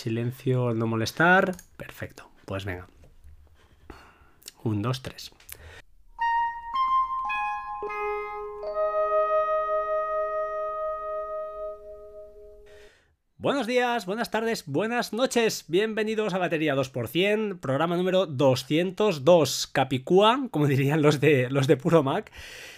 Silencio, no molestar. Perfecto. Pues venga. Un, dos, tres. Buenos días, buenas tardes, buenas noches. Bienvenidos a Batería 2%, programa número 202, Capicúa, como dirían los de, los de Puro Mac.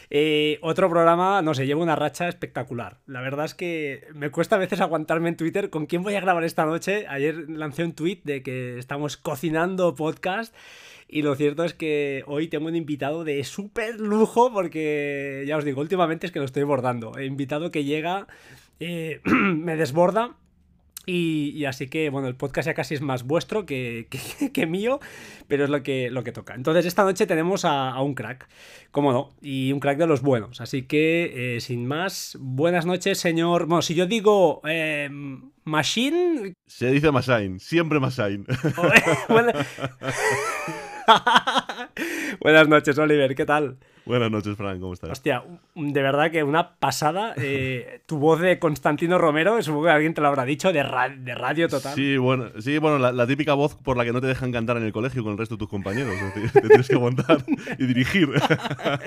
Eh, otro programa, no sé, lleva una racha espectacular. La verdad es que me cuesta a veces aguantarme en Twitter con quién voy a grabar esta noche. Ayer lancé un tweet de que estamos cocinando podcast. Y lo cierto es que hoy tengo un invitado de súper lujo porque, ya os digo, últimamente es que lo estoy bordando. He invitado que llega, eh, me desborda y, así que, bueno, el podcast ya casi es más vuestro que, que, mío, pero es lo que, lo que toca. Entonces, esta noche tenemos a, un crack, cómo no, y un crack de los buenos. Así que, eh, sin más, buenas noches, señor. Bueno, si yo digo eh, Machine. Se dice Machine, siempre Machine. buenas noches, Oliver, ¿qué tal? Buenas noches, Frank, ¿cómo estás? Hostia, de verdad que una pasada. Eh, tu voz de Constantino Romero, supongo que alguien te lo habrá dicho, de, de radio total. Sí, bueno, sí, bueno la, típica voz por la que no te dejan cantar en el colegio con el resto de tus compañeros. te, tienes que aguantar y dirigir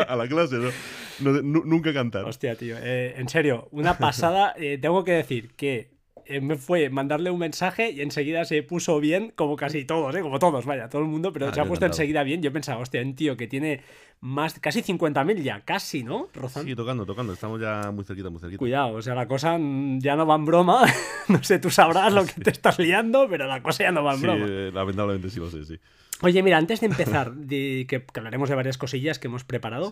a la clase, ¿no? nunca cantar. Hostia, tío, eh, en serio, una pasada. Eh, tengo que decir que me fue mandarle un mensaje y enseguida se puso bien, como casi todos, ¿eh? como todos, vaya, todo el mundo, pero ah, se ha puesto enseguida bien. Yo pensaba, hostia, un tío que tiene más, casi 50.000 ya, casi, ¿no? Rozando. Sí, tocando, tocando, estamos ya muy cerquita, muy cerquita. Cuidado, o sea, la cosa ya no va en broma. no sé, tú sabrás lo que te estás liando, pero la cosa ya no va en broma. Sí, lamentablemente sí lo sé, sí. Oye, mira, antes de empezar, de, que, hablaremos de varias cosillas que hemos preparado,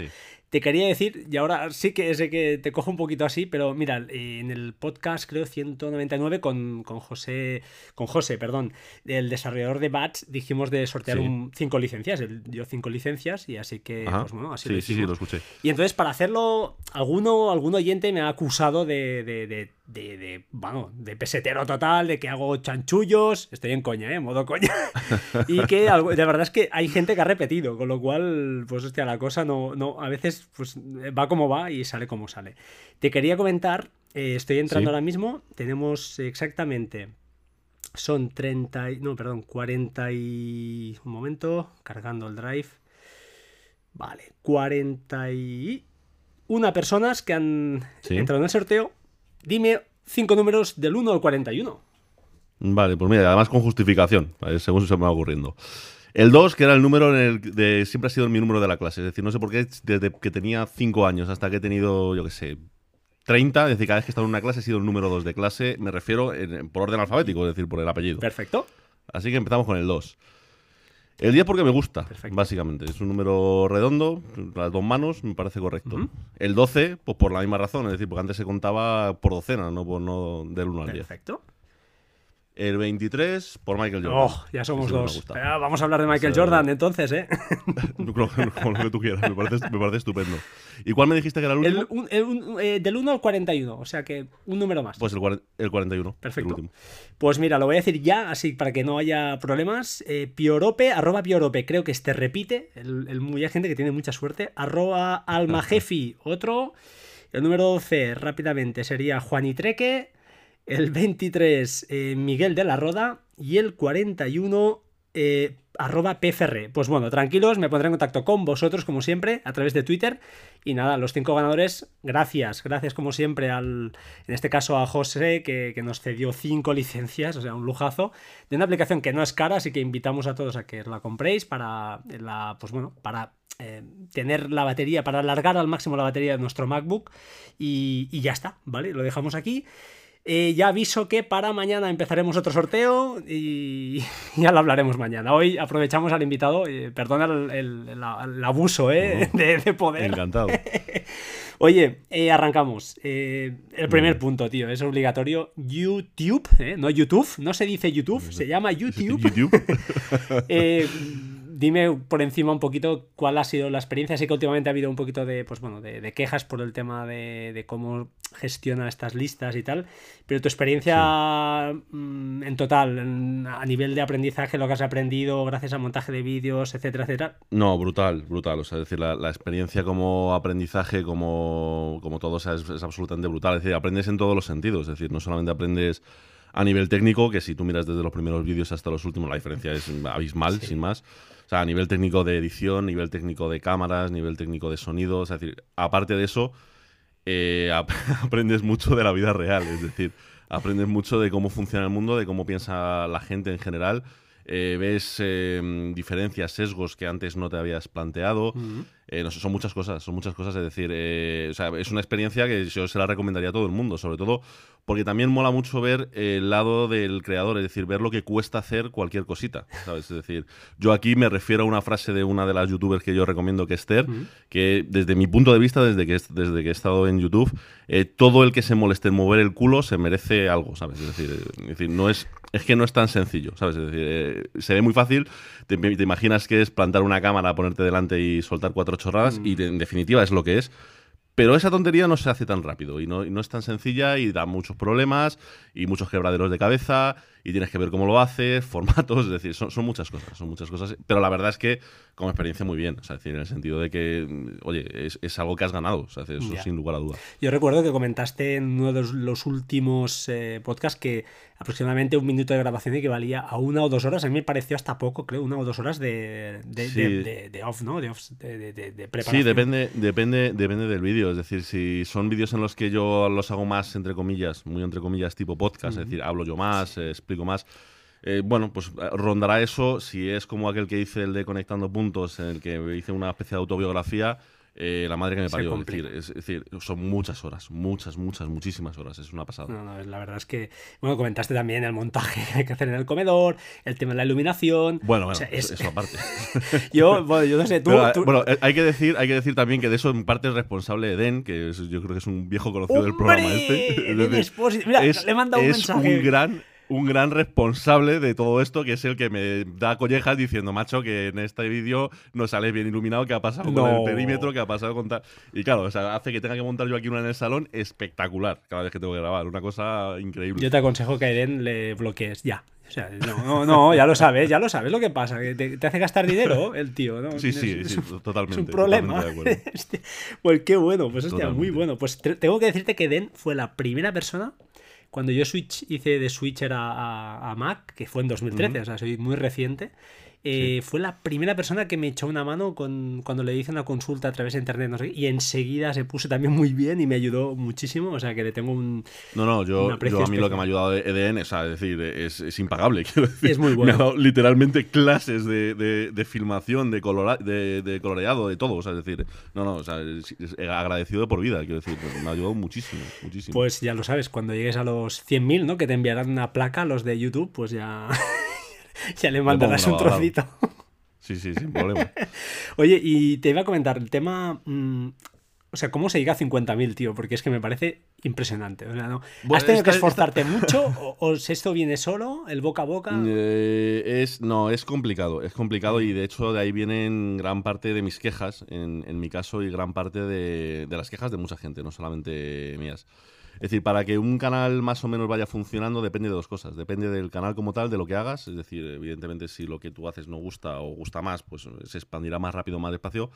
te quería decir, y ahora sí que sé que te cojo un poquito así, pero mira, en el podcast, creo, 199 con, con José, con José, perdón, el desarrollador de Bats, dijimos de sortear un, cinco licencias, él dio cinco licencias y así que, pues bueno, así sí, sí, sí, lo escuché. Y entonces, para hacerlo, alguno, algún oyente me ha acusado de, de, de de, de, bueno, de pesetero total, de que hago chanchullos, estoy en coña, ¿eh? Modo coña. y que de verdad es que hay gente que ha repetido, con lo cual, pues hostia, la cosa no, no, a veces pues va como va y sale como sale. Te quería comentar, eh, estoy entrando ahora mismo, tenemos exactamente, son 30, no, perdón, 40 y... un momento, cargando el drive. Vale, 41 personas que han entrado en el sorteo Dime cinco números del 1 al 41. Vale, pues mira, además con justificación, según se me va ocurriendo. El 2, que era el número en el de siempre ha sido mi número de la clase. Es decir, no sé por qué, desde que tenía 5 años hasta que he tenido, yo qué sé, 30, es decir, cada vez que he estado en una clase he sido el número 2 de clase. Me refiero por orden alfabético, es decir, por el apellido. Perfecto. Así que empezamos con el 2. El 10 porque me gusta, básicamente. Es un número redondo, las dos manos, me parece correcto. El 12, pues por la misma razón, es decir, porque antes se contaba por docena, no, por, no del 1 al 10. Perfecto. El 23 por Michael Jordan. Oh, ya somos dos. vamos a hablar de Michael Jordan entonces, ¿eh? Con lo que tú quieras, me parece, estupendo. ¿Y cuál me dijiste que era el último? Eh, del 1 al 41, o sea que un número más. Pues el, el 41. Perfecto. pues mira, lo voy a decir ya, así para que no haya problemas. Eh, piorope, arroba piorope, creo que este repite. El, el, hay gente que tiene mucha suerte. Arroba almajefi, otro. El número 12, rápidamente, sería Juanitreque el 23 eh, Miguel de la Roda y el 41 eh, arroba PFR. Pues bueno, tranquilos, me pondré en contacto con vosotros como siempre a través de Twitter. Y nada, los cinco ganadores, gracias, gracias como siempre al, en este caso a José que, nos cedió cinco licencias, o sea, un lujazo, de una aplicación que no es cara, así que invitamos a todos a que la compréis para la, pues bueno, para eh, tener la batería, para alargar al máximo la batería de nuestro MacBook y, y ya está, ¿vale? Lo dejamos aquí. Eh, ya aviso que para mañana empezaremos otro sorteo y ya lo hablaremos mañana. Hoy aprovechamos al invitado, eh, perdona el, abuso eh, de, poder. Encantado. Oye, arrancamos. el primer punto, tío, es obligatorio. YouTube, no YouTube, no se dice YouTube, se llama YouTube. YouTube. Dime por encima un poquito cuál ha sido la experiencia. Sé que últimamente ha habido un poquito de, pues bueno, de, quejas por el tema de, cómo gestiona estas listas y tal, pero tu experiencia mm, en total, a nivel de aprendizaje, lo que has aprendido gracias al montaje de vídeos, etcétera, etcétera. No, brutal, brutal. O sea, es decir, la, experiencia como aprendizaje, como, como todo, es, es absolutamente brutal. Es decir, aprendes en todos los sentidos. Es decir, no solamente aprendes a nivel técnico, que si tú miras desde los primeros vídeos hasta los últimos, la diferencia es abismal, sin más. O sea, a nivel técnico de edición, nivel técnico de cámaras, nivel técnico de sonido. Es decir, aparte de eso, eh, aprendes mucho de la vida real. Es decir, aprendes mucho de cómo funciona el mundo, de cómo piensa la gente en general. Eh, ves em, diferencias, sesgos que antes no te habías planteado. Eh, no son muchas cosas, son muchas cosas. Es decir, o sea, es una experiencia que yo se la recomendaría a todo el mundo, sobre todo porque también mola mucho ver el lado del creador, es decir, ver lo que cuesta hacer cualquier cosita, ¿sabes? Es decir, yo aquí me refiero a una frase de una de las youtubers que yo recomiendo, que es Esther, que desde mi punto de vista, desde que, desde que he estado en YouTube, eh, todo el que se moleste en mover el culo se merece algo, ¿sabes? Es decir, es decir no es, es que no es tan sencillo, ¿sabes? Es decir, eh, se ve muy fácil, te, imaginas que es plantar una cámara, ponerte delante y soltar cuatro chorradas, y en definitiva es lo que es, pero esa tontería no se hace tan rápido y no, y no, es tan sencilla y da muchos problemas y muchos quebraderos de cabeza y tienes que ver cómo lo haces, formatos, es decir, son, son, muchas cosas, son muchas cosas. Pero la verdad es que como experiencia muy bien, o sea, decir, en el sentido de que, oye, es, es algo que has ganado, o sea, eso sin lugar a duda. Yo recuerdo que comentaste en uno de los, últimos eh, podcasts que aproximadamente un minuto de grabación y que valía a una o dos horas, a mí me pareció hasta poco, creo, una o dos horas de, de, de, off, ¿no? De, off, de, preparación. Sí, depende, depende, depende del vídeo, es decir, si son vídeos en los que yo los hago más, entre comillas, muy entre comillas, tipo podcast, es decir, hablo yo más, eh, explico más eh, bueno, pues eh, rondará eso. Si es como aquel que hice el de Conectando Puntos, en el que hice una especie de autobiografía, eh, la madre que me parió. Es decir, es, decir, son muchas horas, muchas, muchas, muchísimas horas. Es una pasada. No, no, la verdad es que, bueno, comentaste también el montaje que hay que hacer en el comedor, el tema de la iluminación. Bueno, bueno, eso aparte. yo, bueno, yo no sé, tú, Bueno, hay que, decir, hay que decir también que de eso en parte es responsable Eden, que yo creo que es un viejo conocido del programa este. Mira, le he mandado un mensaje. un gran un gran responsable de todo esto, que es el que me da collejas diciendo, macho, que en este vídeo no sale bien iluminado, que ha pasado con el perímetro, que ha pasado con tal. Y claro, o sea, hace que tenga que montar yo aquí una en el salón espectacular cada vez que tengo que grabar. Una cosa increíble. Yo te aconsejo que a Eden le bloquees ya. O sea, no, no, ya lo sabes, ya lo sabes lo que pasa. Que te, hace gastar dinero el tío, ¿no? Sí, sí, sí, totalmente. Es un problema. pues qué bueno, pues hostia, muy bueno. Pues tengo que decirte que Eden fue la primera persona cuando yo switch, hice de Switcher a, a, Mac, que fue en 2013, o sea, soy muy reciente, eh, fue la primera persona que me echó una mano con, cuando le hice una consulta a través de internet, no sé, y enseguida se puso también muy bien y me ayudó muchísimo, o sea que le tengo un... No, no, yo, yo a mí lo que me ha ayudado de EDN, o sea, es decir, es, es impagable, quiero decir. Es muy bueno. Me ha dado literalmente clases de, de, filmación, de, de, coloreado, de todo, o sea, es decir, no, no, o sea, agradecido por vida, quiero decir, me ha ayudado muchísimo, muchísimo. Pues ya lo sabes, cuando llegues a los 100.000, ¿no? Que te enviarán una placa los de YouTube, pues ya... ya le mandarás un trocito. Sí, sí, sin problema. Oye, y te iba a comentar el tema. Mm, o sea, ¿cómo se llega a 50.000, tío? Porque es que me parece impresionante. O sea, ¿no? ¿Has tenido que esforzarte mucho? ¿O, esto viene solo? ¿El boca a boca? Eh, es, no, es complicado. Es complicado y de hecho de ahí vienen gran parte de mis quejas, en, en mi caso, y gran parte de, de las quejas de mucha gente, no solamente mías. Es decir, para que un canal más o menos vaya funcionando depende de dos cosas. Depende del canal como tal, de lo que hagas. Es decir, evidentemente si lo que tú haces no gusta o gusta más, pues se expandirá más rápido, más despacio.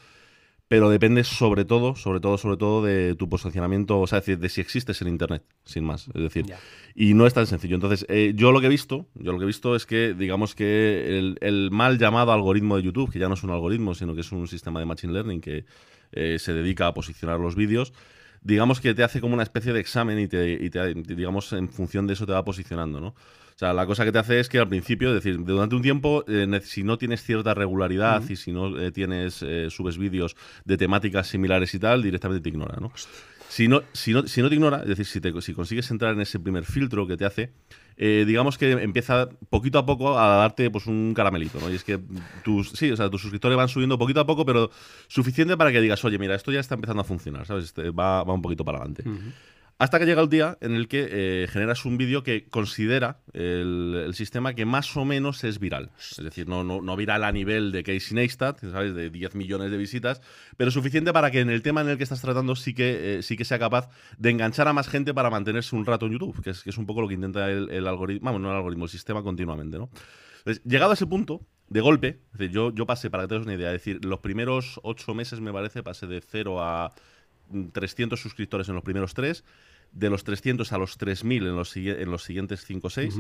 Pero depende sobre todo, sobre todo, sobre todo de tu posicionamiento, o sea, decir, de si existes en Internet, sin más. Es decir, y no es tan sencillo. Entonces, eh, yo lo que he visto, yo lo que he visto es que, digamos que el, el, mal llamado algoritmo de YouTube, que ya no es un algoritmo, sino que es un sistema de machine learning que eh, se dedica a posicionar los vídeos, digamos que te hace como una especie de examen y, te, digamos, en función de eso te va posicionando, ¿no? O sea, la cosa que te hace es que al principio, es decir, durante un tiempo, eh, si no tienes cierta regularidad y si no eh, tienes, eh, subes vídeos de temáticas similares y tal, directamente te ignora, ¿no? Si no, si no, si no te ignora, es decir, si, te, si consigues entrar en ese primer filtro que te hace, eh, digamos que empieza poquito a poco a darte pues un caramelito, ¿no? Y es que tus, sí, o sea, tus suscriptores van subiendo poquito a poco, pero suficiente para que digas, oye, mira, esto ya está empezando a funcionar, ¿sabes? Este, va, va un poquito para adelante. Hasta que llega el día en el que eh, generas un vídeo que considera el, sistema que más o menos es viral. Es decir, no, no, viral a nivel de Casey Neistat, ¿sabes? De 10 millones de visitas, pero suficiente para que en el tema en el que estás tratando sí que, eh, sí que sea capaz de enganchar a más gente para mantenerse un rato en YouTube, que es, que es un poco lo que intenta el, algoritmo, bueno, no el algoritmo, el sistema continuamente, ¿no? Entonces, llegado a ese punto, de golpe, yo, yo pasé, para que tengas una idea, es decir, los primeros ocho meses, me parece, pasé de cero a 300 suscriptores en los primeros tres. De los 300 a los 3000 en los, en los siguientes 5 o 6.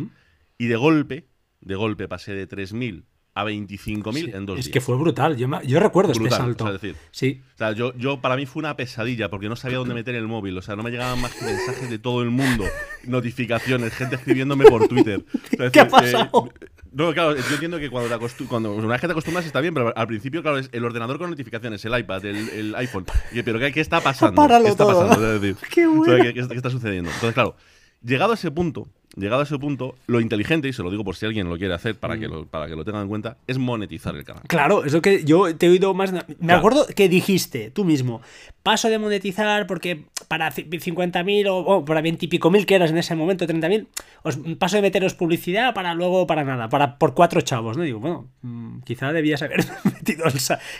Y de golpe, de golpe pasé de 3000 a 25.000 en dos días. Es que fue brutal. Yo, yo recuerdo este salto. O sea, decir, sí. O sea, yo, yo, para mí fue una pesadilla porque no sabía dónde meter el móvil. O sea, no me llegaban más que mensajes de todo el mundo, notificaciones, gente escribiéndome por Twitter. ¿Qué ha pasado? no, claro, yo entiendo que cuando, te cuando una vez que te acostumbras está bien, pero al principio, claro, es el ordenador con notificaciones, el iPad, el, iPhone. pero ¿qué, está pasando? ¿Qué está pasando? Qué, bueno. ¿qué, ¿Qué está sucediendo? Entonces, claro, llegado a ese punto, llegado a ese punto, lo inteligente, y se lo digo por si alguien lo quiere hacer para, que, mm. lo, para que lo tengan en cuenta, es monetizar el canal. Claro, eso que yo te he oído más. Me acuerdo que dijiste tú mismo, paso de monetizar porque para 50.000 o, para 20 y pico mil que eras en ese momento, 30.000, os paso de meteros publicidad para luego para nada, para por cuatro chavos, ¿no? digo, bueno, mm, quizá debías haber metido el,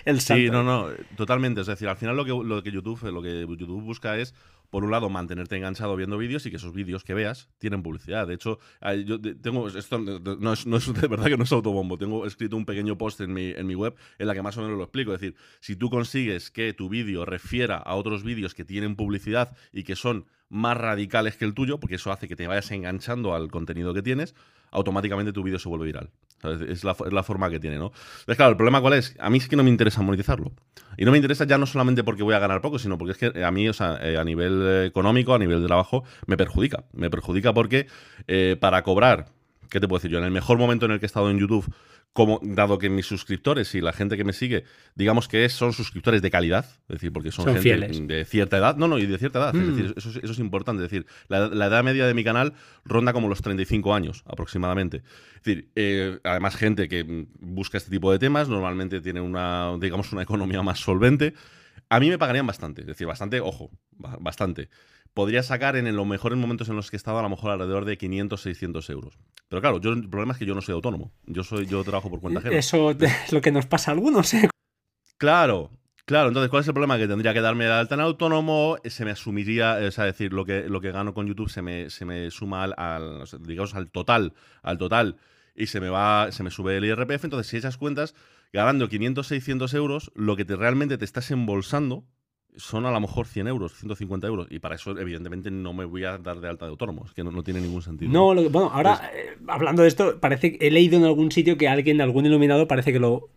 el salto. Sí, no, no, totalmente. Es decir, al final lo que, lo que YouTube, lo que YouTube busca es por un lado, mantenerte enganchado viendo vídeos y que esos vídeos que veas tienen publicidad. De hecho, yo tengo, esto no es, de verdad que no es autobombo, tengo escrito un pequeño post en mi, en mi web en la que más o menos lo explico. Es decir, si tú consigues que tu vídeo refiera a otros vídeos que tienen publicidad y que son más radicales que el tuyo, porque eso hace que te vayas enganchando al contenido que tienes, automáticamente tu vídeo se vuelve viral. Es la, es la, forma que tiene, ¿no? Entonces, claro, el problema cuál es? A mí sí que no me interesa monetizarlo. Y no me interesa ya no solamente porque voy a ganar poco, sino porque es que a mí, o sea, eh, a nivel económico, a nivel de trabajo, me perjudica. Me perjudica porque eh, para cobrar, ¿qué te puedo decir yo? En el mejor momento en el que he estado en YouTube, como, dado que mis suscriptores y la gente que me sigue, digamos que son suscriptores de calidad, es decir, porque son, gente de cierta edad, no, no, y de cierta edad, es mm. decir, eso, es importante, es decir, la, edad media de mi canal ronda como los 35 años aproximadamente. Es decir, eh, además gente que busca este tipo de temas, normalmente tiene una, digamos, una economía más solvente. A mí me pagarían bastante, es decir, bastante, ojo, bastante podría sacar en los mejores momentos en los que he estado a lo mejor alrededor de 500, 600 euros. Pero claro, yo, el problema es que yo no soy autónomo. Yo soy yo trabajo por cuenta ajena. Eso es lo que nos pasa a algunos, ¿eh? Claro, Claro, entonces, ¿cuál es el problema? Que tendría que darme de alta en autónomo, se me asumiría, es decir, lo que, lo que gano con YouTube se me, se me suma al, digamos, al total, al total, y se me va, se me sube el IRPF. Entonces, si echas cuentas, ganando 500, 600 euros, lo que te, realmente te estás embolsando son a lo mejor 100 euros, 150 euros. Y para eso, evidentemente, no me voy a dar de alta de autónomo. Es que no, tiene ningún sentido. No, bueno, ahora, eh, hablando de esto, parece que he leído en algún sitio que alguien, algún iluminado, parece que lo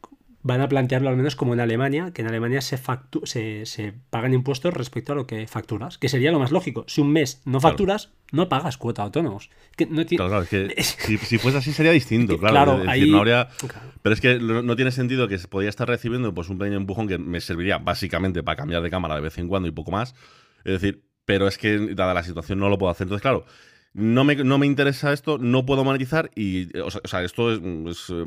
van a plantearlo al menos como en Alemania, que en Alemania se, se, se, pagan impuestos respecto a lo que facturas, que sería lo más lógico. Si un mes no facturas, no pagas cuota autónomos. Que no claro, que si, fuese así sería distinto, claro. Pero es que no, tiene sentido que podría estar recibiendo pues, un pequeño empujón que me serviría básicamente para cambiar de cámara de vez en cuando y poco más. Es decir, pero es que dada la situación no lo puedo hacer. Entonces, claro, no me, no me interesa esto, no puedo monetizar y, o sea, esto es,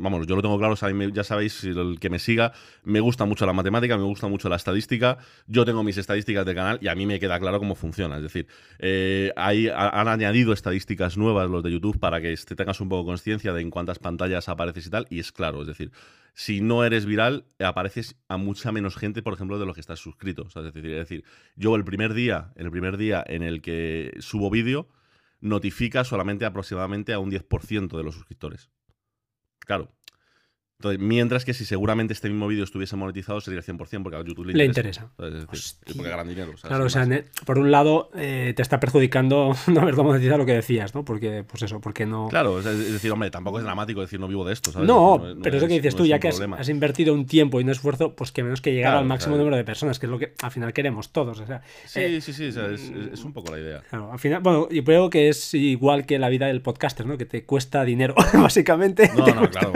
vamos, yo lo tengo claro, ya sabéis, el que me siga, me gusta mucho la matemática, me gusta mucho la estadística, yo tengo mis estadísticas de canal y a mí me queda claro cómo funciona, es decir, eh, han añadido estadísticas nuevas los de YouTube para que te tengas un poco conciencia de en cuántas pantallas apareces y tal, y es claro, es decir, si no eres viral, apareces a mucha menos gente, por ejemplo, de los que estás suscrito. es, decir, es decir, yo el primer día, el primer día en el que subo vídeo, notifica solamente aproximadamente a un 10% de los suscriptores. Claro, mientras que si seguramente este mismo vídeo estuviese monetizado sería el 100% porque a YouTube le interesa. Le interesa. porque ganan dinero. Claro, o sea, por un lado eh, te está perjudicando no haber monetizado lo que decías, ¿no? Porque, pues eso, porque no... Claro, es decir, hombre, tampoco es dramático decir no vivo de esto, ¿sabes? No, pero es lo que dices tú, ya que has, invertido un tiempo y un esfuerzo, pues que menos que llegar al máximo número de personas, que es lo que al final queremos todos. O sea, sí, eh, sí, sí, es, un poco la idea. Claro, al final, bueno, yo creo que es igual que la vida del podcaster, ¿no? Que te cuesta dinero, básicamente. No, no, claro,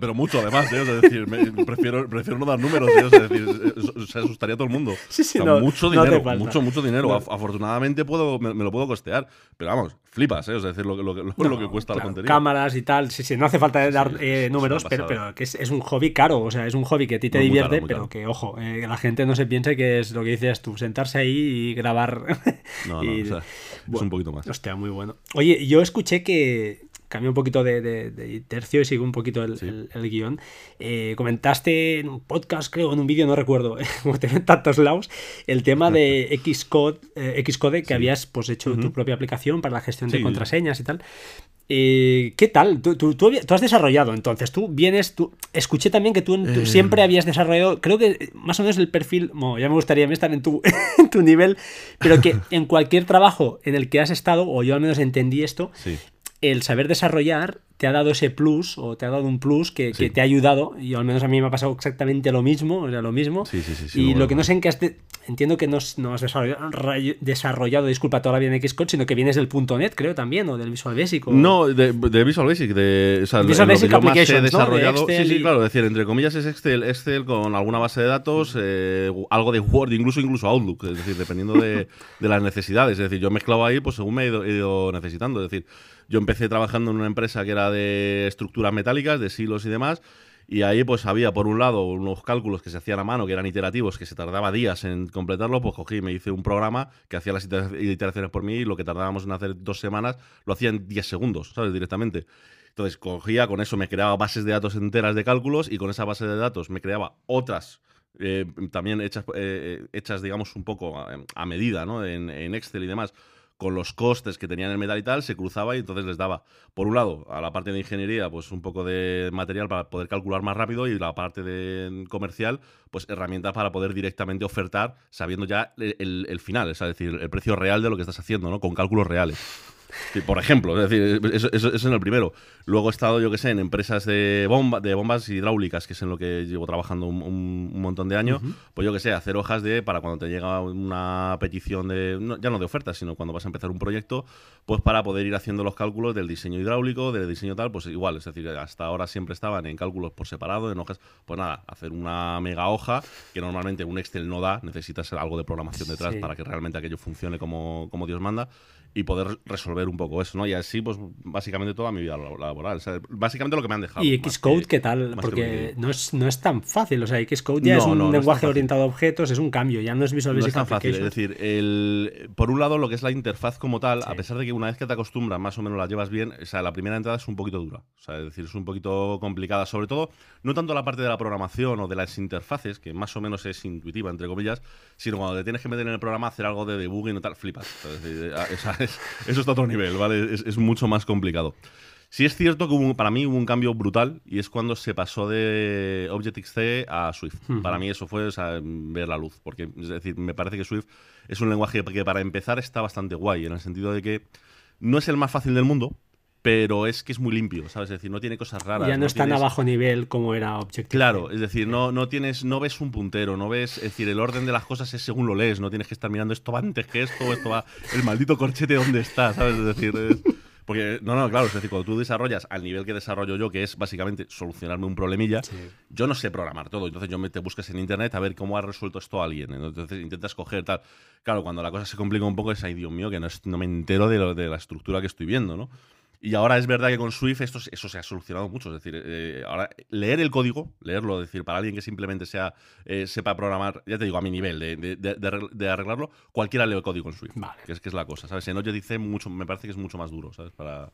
pero, mucho además, ¿eh? es decir, prefiero, prefiero no dar números, es decir, se asustaría todo el mundo. Sí, sí, mucho dinero, mucho, mucho dinero. Afortunadamente puedo, me, lo puedo costear, pero vamos, flipas, ¿eh? es decir, lo, lo, lo que cuesta la contenido. Cámaras y tal, sí, sí, no hace falta dar eh, números, pero, pero que es, un hobby caro, o sea, es un hobby que a ti te divierte, pero que, ojo, eh, la gente no se piense que es lo que dices tú, sentarse ahí y grabar. No, no, o sea, es un poquito más. Hostia, muy bueno. Oye, yo escuché que, cambio un poquito de, tercio y sigo un poquito el, guion. Eh, comentaste en un podcast, creo, en un vídeo, no recuerdo, como te tantos lados, el tema de Xcode, eh, Xcode que habías pues, hecho tu propia aplicación para la gestión de contraseñas y tal. Eh, ¿Qué tal? ¿Tú, tú, tú, has desarrollado entonces, tú vienes, tú, escuché también que tú, eh. siempre habías desarrollado, creo que más o menos el perfil, bueno, ya me gustaría estar en tu, en tu nivel, pero que en cualquier trabajo en el que has estado, o yo al menos entendí esto, el saber desarrollar te ha dado ese plus o te ha dado un plus que, te ha ayudado y al menos a mí me ha pasado exactamente lo mismo, o sea, lo mismo. y lo que no sé en qué has entiendo que no, no has desarrollado, disculpa, toda la vida en Xcode, sino que vienes del .NET, creo también, o del Visual Basic. No, de, Visual Basic, de, o sea, Visual Basic lo que he desarrollado, sí, sí, claro, es decir, entre comillas es Excel, Excel con alguna base de datos, eh, algo de Word, incluso incluso Outlook, es decir, dependiendo de, de las necesidades, es decir, yo mezclado ahí, pues según me he ido necesitando, es decir, yo empecé trabajando en una empresa que era de estructuras metálicas, de silos y demás, y ahí pues había por un lado unos cálculos que se hacían a mano, que eran iterativos, que se tardaba días en completarlo, pues cogí y me hice un programa que hacía las iteraciones por mí y lo que tardábamos en hacer dos semanas lo hacía en 10 segundos, ¿sabes? Directamente. Entonces cogía, con eso me creaba bases de datos enteras de cálculos y con esa base de datos me creaba otras eh, también hechas, eh, hechas, digamos, un poco a, medida, ¿no? En Excel y demás con los costes que tenían el metal y tal, se cruzaba y entonces les daba, por un lado, a la parte de ingeniería, pues un poco de material para poder calcular más rápido y la parte de comercial, pues herramientas para poder directamente ofertar sabiendo ya el, el final, es decir, el precio real de lo que estás haciendo, ¿no? Con cálculos reales por ejemplo, es decir, eso, es en el primero. Luego he estado, yo que sé, en empresas de, bomba, de bombas hidráulicas, que es en lo que llevo trabajando un, montón de años. Pues yo que sé, hacer hojas de, para cuando te llega una petición de, ya no de ofertas, sino cuando vas a empezar un proyecto, pues para poder ir haciendo los cálculos del diseño hidráulico, del diseño tal, pues igual, es decir, hasta ahora siempre estaban en cálculos por separado, en hojas, pues nada, hacer una mega hoja, que normalmente un Excel no da, necesitas algo de programación detrás para que realmente aquello funcione como, como Dios manda y poder resolver un poco eso, ¿no? Y así, pues, básicamente toda mi vida laboral. O sea, básicamente lo que me han dejado. ¿Y Xcode qué tal? Porque no, es, no es tan fácil. O sea, Xcode ya es un lenguaje orientado a objetos, es un cambio, ya no es Visual Basic no es tan fácil. Es decir, el, por un lado, lo que es la interfaz como tal, a pesar de que una vez que te acostumbras, más o menos la llevas bien, o sea, la primera entrada es un poquito dura. O sea, es decir, es un poquito complicada. Sobre todo, no tanto la parte de la programación o de las interfaces, que más o menos es intuitiva, entre comillas, sino cuando te tienes que meter en el programa hacer algo de debugging y tal, flipas. Es eso está a otro nivel, ¿vale? Es, mucho más complicado. Sí es cierto que para mí hubo un cambio brutal y es cuando se pasó de Objective-C a Swift. Para mí eso fue ver la luz, porque es decir, me parece que Swift es un lenguaje que para empezar está bastante guay, en el sentido de que no es el más fácil del mundo, pero es que es muy limpio, ¿sabes? Es decir, no tiene cosas raras. Ya no, es tan a bajo nivel como era Objective. Claro, es decir, no, no tienes, no ves un puntero, no ves, es decir, el orden de las cosas es según lo lees, no tienes que estar mirando esto va antes que esto, esto va, el maldito corchete dónde está, ¿sabes? Es decir, porque, no, no, claro, es decir, cuando tú desarrollas al nivel que desarrollo yo, que es básicamente solucionarme un problemilla, yo no sé programar todo. Entonces yo me te busques en internet a ver cómo ha resuelto esto alguien. Entonces intentas coger tal. Claro, cuando la cosa se complica un poco es, ay, Dios mío, que no, no me entero de, de la estructura que estoy viendo, ¿no? Y ahora es verdad que con Swift esto, eso se ha solucionado mucho. Es decir, eh, ahora leer el código, leerlo, es decir, para alguien que simplemente sea, eh, sepa programar, ya te digo, a mi nivel de, arreglarlo, cualquiera lee el código en Swift. Que, es, que es la cosa, ¿sabes? En dice mucho, me parece que es mucho más duro, ¿sabes? Para,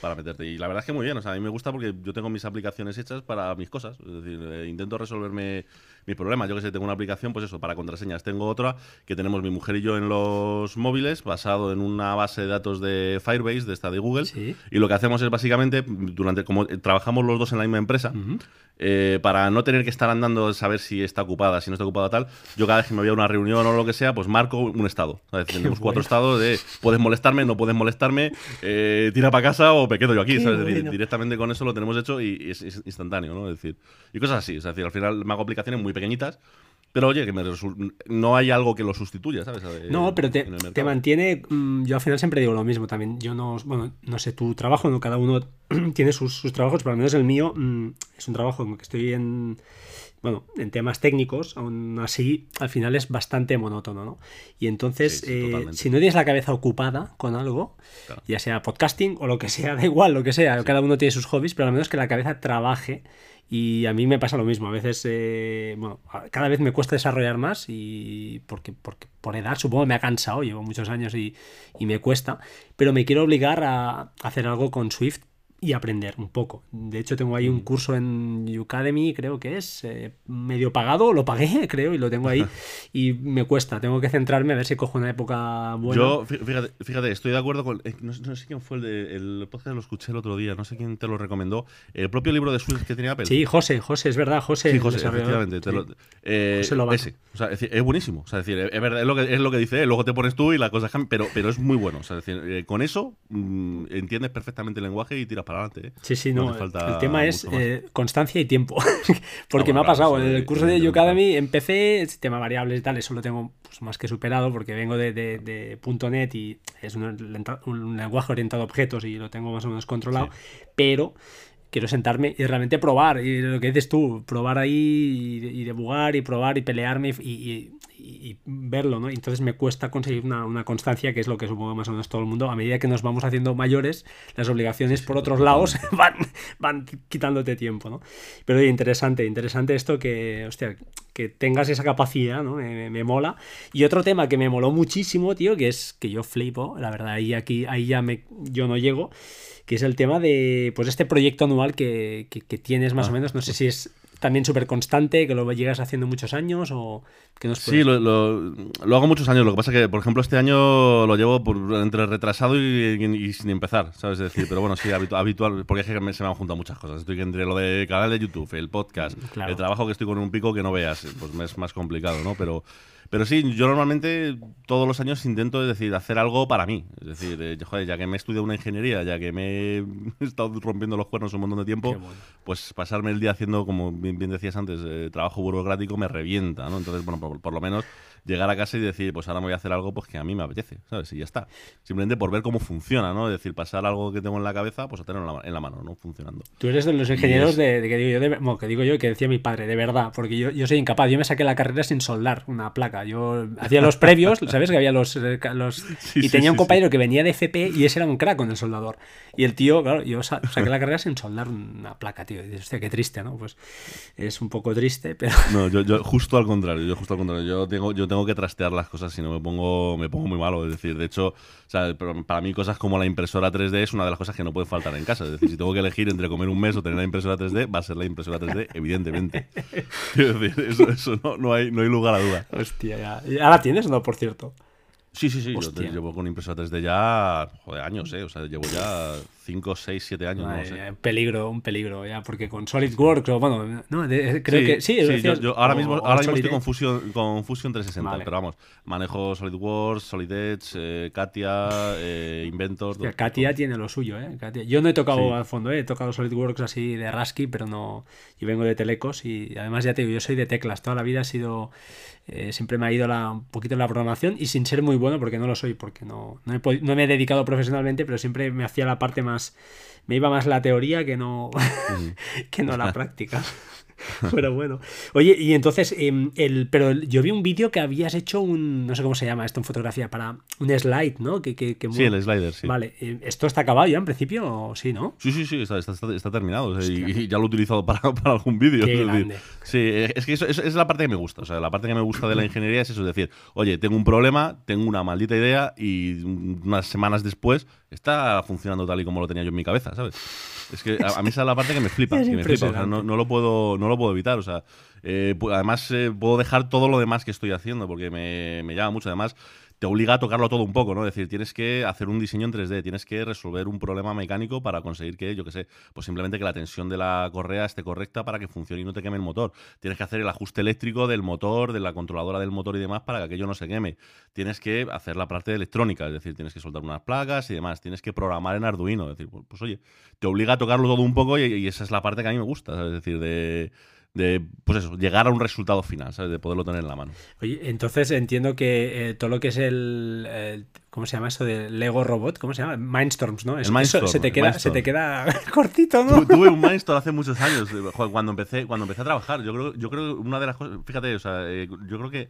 para meterte. Y la verdad es que muy bien, o sea, a mí me gusta porque yo tengo mis aplicaciones hechas para mis cosas. Es decir, eh, intento resolverme mis problemas. Yo que sé, tengo una aplicación, pues eso, para contraseñas. Tengo otra que tenemos mi mujer y yo en los móviles, basado en una base de datos de Firebase, de esta de Google. Y lo que hacemos es básicamente, durante como trabajamos los dos en la misma empresa, eh, para no tener que estar andando a saber si está ocupada, si no está ocupada tal, yo cada vez que me voy a una reunión o lo que sea, pues marco un estado. Tenemos cuatro estados de puedes molestarme, no puedes molestarme, eh, tira para casa o me quedo yo aquí. directamente con eso lo tenemos hecho y, es, instantáneo, ¿no? Es decir, y cosas así. Es decir, al final me hago aplicaciones muy pequeñitas pero oye, que me no hay algo que lo sustituya, ¿sabes? No, pero te, te mantiene. Mm, yo al final siempre digo lo mismo también. Yo no. Bueno, no sé, tu trabajo, ¿no? cada uno tiene sus, trabajos, pero al menos el mío mm, es un trabajo en el que estoy en. Bueno, en temas técnicos, aún así, al final es bastante monótono, ¿no? Y entonces, eh, si no tienes la cabeza ocupada con algo, ya sea podcasting o lo que sea, da igual, lo que sea, cada uno tiene sus hobbies, pero al menos que la cabeza trabaje y a mí me pasa lo mismo. A veces, eh, bueno, cada vez me cuesta desarrollar más y porque, porque por edad supongo me ha cansado, llevo muchos años y, y me cuesta, pero me quiero obligar a hacer algo con Swift y aprender un poco. De hecho, tengo ahí un Mm. curso en Udemy, creo que es eh, medio pagado, lo pagué, creo, y lo tengo ahí. y me cuesta, tengo que centrarme a ver si cojo una época buena. Yo, fí- fíjate, fíjate, estoy de acuerdo con. eh, No, sé- no sé quién fue el de. El podcast lo escuché el otro día, no sé quién te lo recomendó. El propio libro de Swift que tenía Apple. Sí, José, José, es verdad, José. Sí, José, efectivamente. te Sí. lo- eh, José Lobato. ese. O sea, es, decir, es buenísimo. O sea, es decir, es verdad, es lo que, es lo que dice él. Luego te pones tú y la cosa pero, pero es muy bueno. O sea, es decir, eh, con eso mm, entiendes perfectamente el lenguaje y tiras para adelante. ¿eh? Sí, sí, No no. falta el tema es eh, constancia y tiempo. Porque me ha pasado. en el curso de. Udemy empecé, el sistema variables y tal, eso lo tengo pues, más que superado porque vengo de, de, de .NET y es un, un lenguaje orientado a objetos y lo tengo más o menos controlado. Pero quiero sentarme y realmente probar. Y lo que dices tú, probar ahí y, y debugar y probar y pelearme y, y- y- verlo, ¿no? Entonces me cuesta conseguir una, una constancia, que es lo que supongo más o menos todo el mundo. A medida que nos vamos haciendo mayores, las obligaciones por otros lados van, van quitándote tiempo, ¿no? Pero oye, interesante, interesante esto que, hostia, que tengas esa capacidad, ¿no? Me, me- me mola. Y otro tema que me moló muchísimo, tío, que es que yo flipo, la verdad, ahí, aquí, ahí ya me, yo no llego, que es el tema de, pues, este proyecto anual que, que- que tienes más Ah. o menos. No sé si es también súper constante, que lo llegas haciendo muchos años o que nos Sí, lo, lo- lo hago muchos años. Lo que pasa que, por ejemplo, este año lo llevo por, entre retrasado y, y- y sin empezar, ¿sabes? Es decir, pero bueno, sí, habitu- habitual, porque es que me- se me han juntado muchas cosas. Estoy entre lo de canal de YouTube, el podcast, Claro. el trabajo que estoy con un pico que no veas, pues me es más complicado, ¿no? Pero, pero sí, yo normalmente todos los años intento, es decir, hacer algo para mí. Es decir, eh, joder, ya que me he estudiado una ingeniería, ya que me he estado rompiendo los cuernos un montón de tiempo, bueno. pues pasarme el día haciendo, como bien, bien decías antes, eh, trabajo burocrático me revienta, ¿no? Entonces, bueno, por, por lo menos llegar a casa y decir, pues ahora me voy a hacer algo pues que a mí me apetece, ¿sabes? Y ya está. Simplemente por ver cómo funciona, ¿no? Es decir, pasar algo que tengo en la cabeza, pues a tenerlo en la, en la mano, ¿no? Funcionando. Tú eres de los ingenieros es- de, de que digo yo, de, bueno, que digo yo, que decía mi padre, de verdad, porque yo, yo soy incapaz. Yo me saqué la carrera sin soldar una placa. Yo hacía los previos, ¿sabes? Que había los. eh, ca- los Sí, y sí, tenía un compañero que venía de FP y ese era un crack con el soldador. Y el tío, claro, yo sa- saqué la carrera sin soldar una placa, tío. Y dices, hostia, qué triste, ¿no? Pues es un poco triste, pero. No, yo, yo justo al contrario, yo justo al contrario. Yo tengo, yo tengo que trastear las cosas, si no me pongo, me pongo muy malo. Es decir, de hecho, o sea, para mí cosas como la impresora 3D es una de las cosas que no puede faltar en casa. Es decir, si tengo que elegir entre comer un mes o tener la impresora 3D, va a ser la impresora 3D, evidentemente. Quiero decir, eso, eso no, no, hay, no hay lugar a duda. Hostia, ya. ¿Y ¿Ahora tienes no, por cierto? Sí, sí, sí. Yo te- llevo con impresora 3D ya, joder, años, ¿eh? O sea, llevo ya 5, 6, 7 años, no Madre sé. un peligro, un peligro, ya, porque con SolidWorks, o bueno, no, de- creo que sí. decías, yo ahora mismo, ahora mismo estoy con. Fusion, con Fusion 360, Vale. pero vamos, manejo SolidWorks, Solid Edge, eh, Katia, eh, Inventor. Hostia, todo- Katia todo. tiene lo suyo, ¿eh? Katia- Yo no he tocado Sí. al fondo, ¿eh? he tocado SolidWorks así de Rasky, pero no. Yo vengo de Telecos y además ya te digo, yo soy de teclas. Toda la vida ha sido. eh, siempre me ha ido la, un poquito la programación y sin ser muy bueno, porque no lo soy, porque no, no, he no me he dedicado profesionalmente, pero siempre me hacía la parte más. Me iba más la teoría que no, que no la práctica. Pero bueno. Oye, y entonces, em, el, pero yo vi un vídeo que habías hecho un. No sé cómo se llama esto en fotografía, para un slide, ¿no? Que, que, que Sí, el slider, sí. Vale, eh, ¿esto está acabado ya en principio o sí, no? Sí, sí, sí, está, está, está- está terminado. o sea, y, y ya lo he utilizado para, para algún vídeo. Es sí, eh, es que eso, eso es la parte que me gusta. O sea, la parte que me gusta de la ingeniería es eso: es decir, oye, tengo un problema, tengo una maldita idea y unas semanas después está funcionando tal y como lo tenía yo en mi cabeza, ¿sabes? Es que a, a mí esa es la parte que me flipa. Es que me flipa. O sea, impresionante. no, no lo puedo, no lo puedo evitar. O sea, eh, además eh, puedo dejar todo lo demás que estoy haciendo porque me, me llama mucho. Además, te obliga a tocarlo todo un poco, ¿no? Es decir, tienes que hacer un diseño en 3D, tienes que resolver un problema mecánico para conseguir que, yo qué sé, pues simplemente que la tensión de la correa esté correcta para que funcione y no te queme el motor. Tienes que hacer el ajuste eléctrico del motor, de la controladora del motor y demás para que aquello no se queme. Tienes que hacer la parte electrónica, es decir, tienes que soltar unas placas y demás. Tienes que programar en Arduino, es decir, pues, pues, oye, te obliga a tocarlo todo un poco y, esa es la parte que a mí me gusta, es decir, de, de, pues eso, llegar a un resultado final, ¿sabes? De poderlo tener en la mano. Oye, entonces entiendo que eh, todo lo que es el, el- ¿Cómo se llama eso de Lego Robot? ¿Cómo se llama? Mindstorms, ¿no? Eso- eso Mindstorm, se te el queda, se te queda cortito, ¿no? Tu- Tuve un Mindstorm hace muchos años, eh, cuando empecé, cuando empecé a trabajar. Yo creo, yo creo que una de las cosas, fíjate, o sea, eh, yo creo que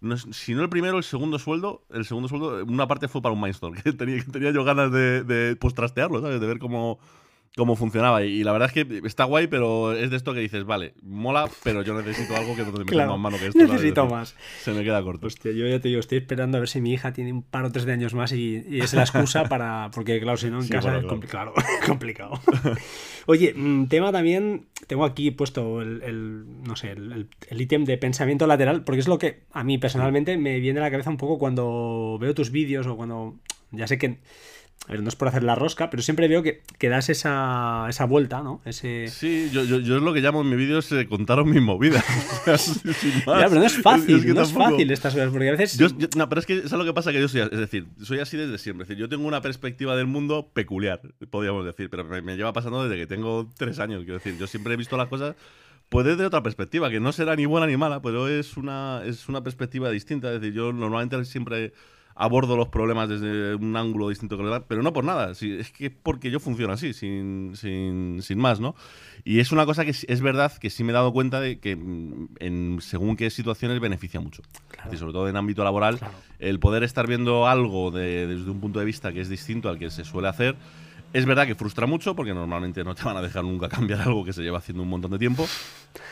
no si no el primero, el segundo sueldo, el segundo sueldo, una parte fue para un Mindstorm, que tenía, que tenía yo ganas de, de pues trastearlo, ¿sabes? De ver cómo, cómo funcionaba. Y, la verdad es que está guay, pero es de esto que dices, vale, mola, pero yo necesito algo que no te claro, más mano que esto. Necesito más. Se me queda corto. Hostia, yo ya te digo, estoy esperando a ver si mi hija tiene un par o tres de años más y, es la excusa para. Porque, claro, si no, en casa es complicado. complicado. Oye, mm, tema también. Tengo aquí puesto el, no sé, el ítem de pensamiento lateral, porque es lo que a mí personalmente me viene a la cabeza un poco cuando veo tus vídeos o cuando. Ya sé que a ver, no es por hacer la rosca, pero siempre veo que, que das esa, esa, vuelta, ¿no? Ese... Sí, yo, yo, yo, es lo que llamo en mi vídeo es eh, contaron mis movidas. ya, pero no es fácil, no es fácil estas cosas, porque a veces... no, pero es que es lo que pasa que yo soy, es decir, soy así desde siempre. Es decir, yo tengo una perspectiva del mundo peculiar, podríamos decir, pero me, me lleva pasando desde que tengo tres años. Quiero decir, yo siempre he visto las cosas pues desde otra perspectiva, que no será ni buena ni mala, pero es una, es una perspectiva distinta. Es decir, yo normalmente siempre abordo los problemas desde un ángulo distinto que el pero no por nada, es que porque yo funciono así, sin, sin, sin, más, ¿no? Y es una cosa que es verdad que sí me he dado cuenta de que mm, en según qué situaciones beneficia mucho. Y sobre todo en ámbito laboral, el poder estar viendo algo desde un punto de vista que es distinto al que se suele hacer, es verdad que frustra mucho porque normalmente no te van a dejar nunca cambiar algo que se lleva haciendo un montón de tiempo.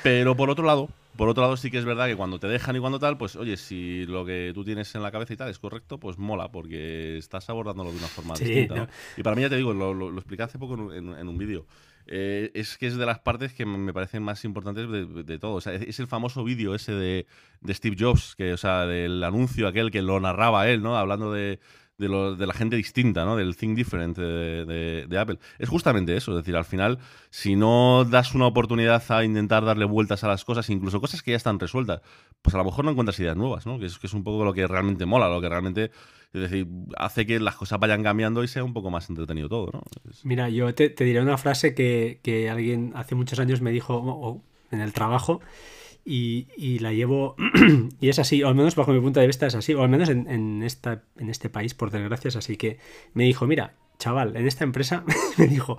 Pero por otro lado, por otro lado sí que es verdad que cuando te dejan y cuando tal, pues oye, si lo que tú tienes en la cabeza y tal es correcto, pues mola porque estás abordándolo de una forma distinta. Y para mí ya te digo, lo, lo, expliqué hace poco en, un vídeo. Eh, es que es de las partes que me parecen más importantes de, todo. O sea, es, el famoso vídeo ese de, de, Steve Jobs, que, o sea, del anuncio aquel que lo narraba él, ¿no? Hablando de, de, lo, de la gente distinta, ¿no? Del Think Different de, Apple. Es justamente eso, es decir, al final, si no das una oportunidad a intentar darle vueltas a las cosas, incluso cosas que ya están resueltas, pues a lo mejor no encuentras ideas nuevas, ¿no? Que es, que es un poco lo que realmente mola, lo que realmente, es decir, hace que las cosas vayan cambiando y sea un poco más entretenido todo, ¿no? Mira, yo te, diré una frase que, que, alguien hace muchos años me dijo en el trabajo y, la llevo, y es así, o al menos bajo mi punto de vista es así, o al menos en, esta, en este país, por desgracia, es así que me dijo, mira, chaval, en esta empresa, me dijo,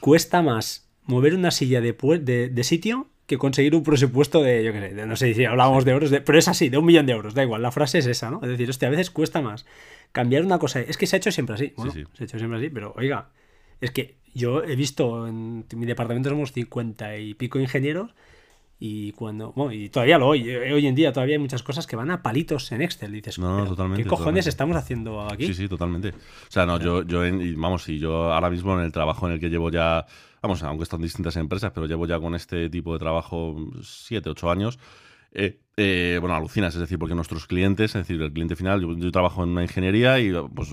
cuesta más mover una silla de, de, sitio que conseguir un presupuesto de, yo qué sé, no sé si hablábamos de euros, pero es así, de un millón de euros, da igual, la frase es esa, ¿no? Es decir, hostia, a veces cuesta más cambiar una cosa, es que se ha hecho siempre así, bueno, se ha hecho siempre así, pero oiga, es que yo he visto en mi departamento somos cincuenta y pico ingenieros, y cuando. Bueno, y todavía lo hoy. Eh, hoy en día todavía hay muchas cosas que van a palitos en Excel. dices, no, totalmente. ¿Qué cojones estamos haciendo aquí? Sí, sí, totalmente. O sea, no, yo, yo vamos, y yo ahora mismo en el trabajo en el que llevo ya. Vamos, aunque están distintas empresas, pero llevo ya con este tipo de trabajo siete, ocho años. Eh, eh, bueno, alucinas, es decir, porque nuestros clientes, es decir, el cliente final, yo, trabajo en una ingeniería y, pues,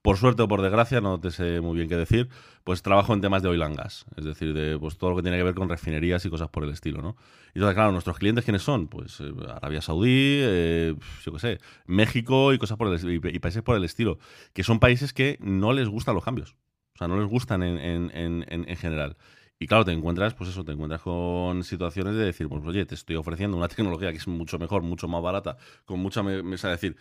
por suerte o por desgracia, no te sé muy bien qué decir, pues trabajo en temas de oil and gas, es decir, de pues, todo lo que tiene que ver con refinerías y cosas por el estilo, ¿no? Y entonces, claro, nuestros clientes, ¿quiénes son? Pues eh, Arabia Saudí, yo qué sé, México y cosas por el y países por el estilo, que son países que no les gustan los cambios, o sea, no les gustan en, en, en, en general. Y claro, te encuentras, pues eso, te encuentras con situaciones de decir, pues oye, te estoy ofreciendo una tecnología que es mucho mejor, mucho más barata, con mucha mesa, decir,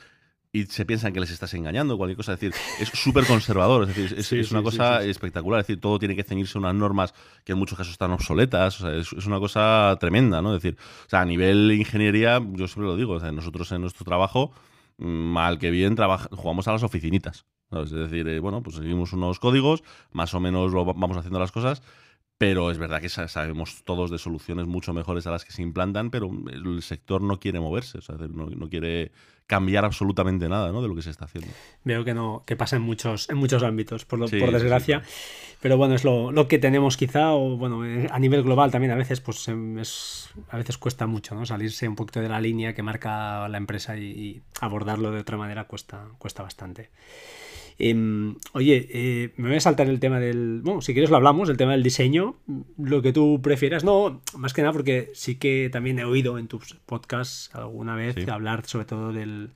y se piensan que les estás engañando, cualquier cosa. Es decir, es súper conservador, es decir, es, una cosa espectacular. Es decir, todo tiene que ceñirse a unas normas que en muchos casos están obsoletas. O sea, es, una cosa tremenda, ¿no? Es decir, o sea, a nivel ingeniería, yo siempre lo digo, o sea, nosotros en nuestro trabajo, mal que bien, jugamos a las oficinitas. Es decir, eh, bueno, pues seguimos unos códigos, más o menos lo vamos haciendo las cosas pero es verdad que sabemos todos de soluciones mucho mejores a las que se implantan, pero el sector no quiere moverse, o sea, no, quiere cambiar absolutamente nada ¿no? de lo que se está haciendo. Veo que no, que pasa en muchos, en muchos ámbitos, por, por desgracia. Pero bueno, es lo, lo, que tenemos quizá, o bueno, eh, a nivel global también a veces, pues em, es, a veces cuesta mucho, ¿no? Salirse un poquito de la línea que marca la empresa y, y abordarlo de otra manera cuesta, cuesta bastante. Em, oye, eh, me voy a saltar el tema del. Bueno, si quieres lo hablamos, el tema del diseño, lo que tú prefieras. No, más que nada porque sí que también he oído en tus podcasts alguna vez hablar sobre todo del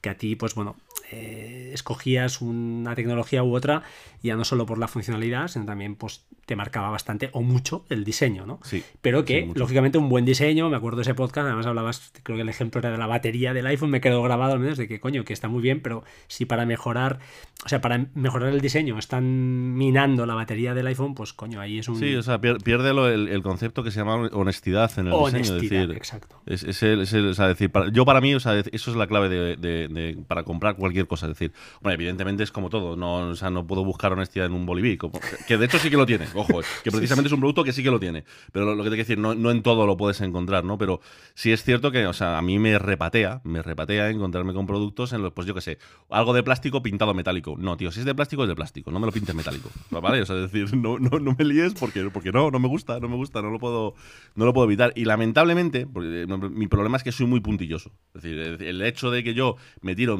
que a ti, pues bueno, eh, escogías una tecnología u otra, ya no solo por la funcionalidad, sino también pues te marcaba bastante o mucho el diseño, ¿no? Sí. Pero que, lógicamente, un buen diseño, me acuerdo de ese podcast, además hablabas, creo que el ejemplo era de la batería del iPhone, me quedó grabado al menos de que, coño, que está muy bien, pero si para mejorar, o sea, para mejorar el diseño están minando la batería del iPhone, pues coño, ahí es un... Sí, o sea, pierde el, concepto que se llama honestidad en el honestidad, diseño. exacto. Es, es, el, o sea, decir, yo para mí, o sea, eso es la clave de, para comprar cualquier cosa. Es decir, bueno, evidentemente es como todo. No, o sea, no puedo buscar honestidad en un boliví. que de hecho sí que lo tiene. Ojo, que precisamente es un producto que sí que lo tiene. Pero lo, que te quiero decir, no, no, en todo lo puedes encontrar, ¿no? Pero sí es cierto que, o sea, a mí me repatea, me repatea encontrarme con productos en los, pues yo qué sé, algo de plástico pintado metálico. No, tío, si es de plástico, es de plástico. No me lo pintes metálico. ¿Vale? O sea, es decir, no, no, no me líes porque, porque no, no me gusta, no me gusta, no lo puedo, no lo puedo evitar. Y lamentablemente, porque eh, mi problema es que soy muy puntilloso. Es decir, el hecho de que yo me tiro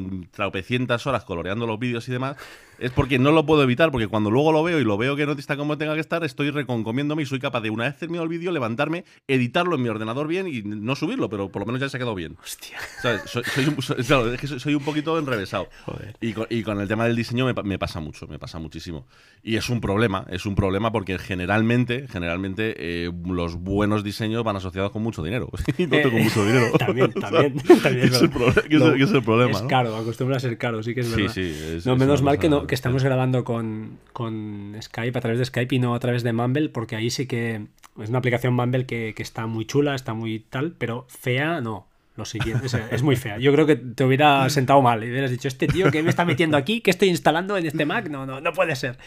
tropecientas horas coloreando los vídeos y demás, es porque no lo puedo evitar, porque cuando luego lo veo y lo veo que no está como tenga que estar, estoy reconcomiéndome y soy capaz de, una vez terminado el vídeo, levantarme, editarlo en mi ordenador bien y no subirlo, pero por lo menos ya se ha quedado bien. Hostia. Soy, un, poquito enrevesado. Y con, el tema del diseño me, pasa mucho, me pasa muchísimo. Y es un problema, es un problema porque generalmente, generalmente eh, los buenos diseños van asociados con mucho dinero. y no tengo mucho dinero. también, también. es, el problema. Es caro, acostumbra a ser caro, sí que es verdad. Sí, sí. no, menos mal que no que estamos grabando con, con, Skype, a través de Skype y no a través de Mumble, porque ahí sí que es una aplicación Mumble que, que está muy chula, está muy tal, pero fea no. Lo siguiente, es, muy fea. Yo creo que te hubiera sentado mal y hubieras dicho, este tío que me está metiendo aquí, que estoy instalando en este Mac, no, no, no puede ser.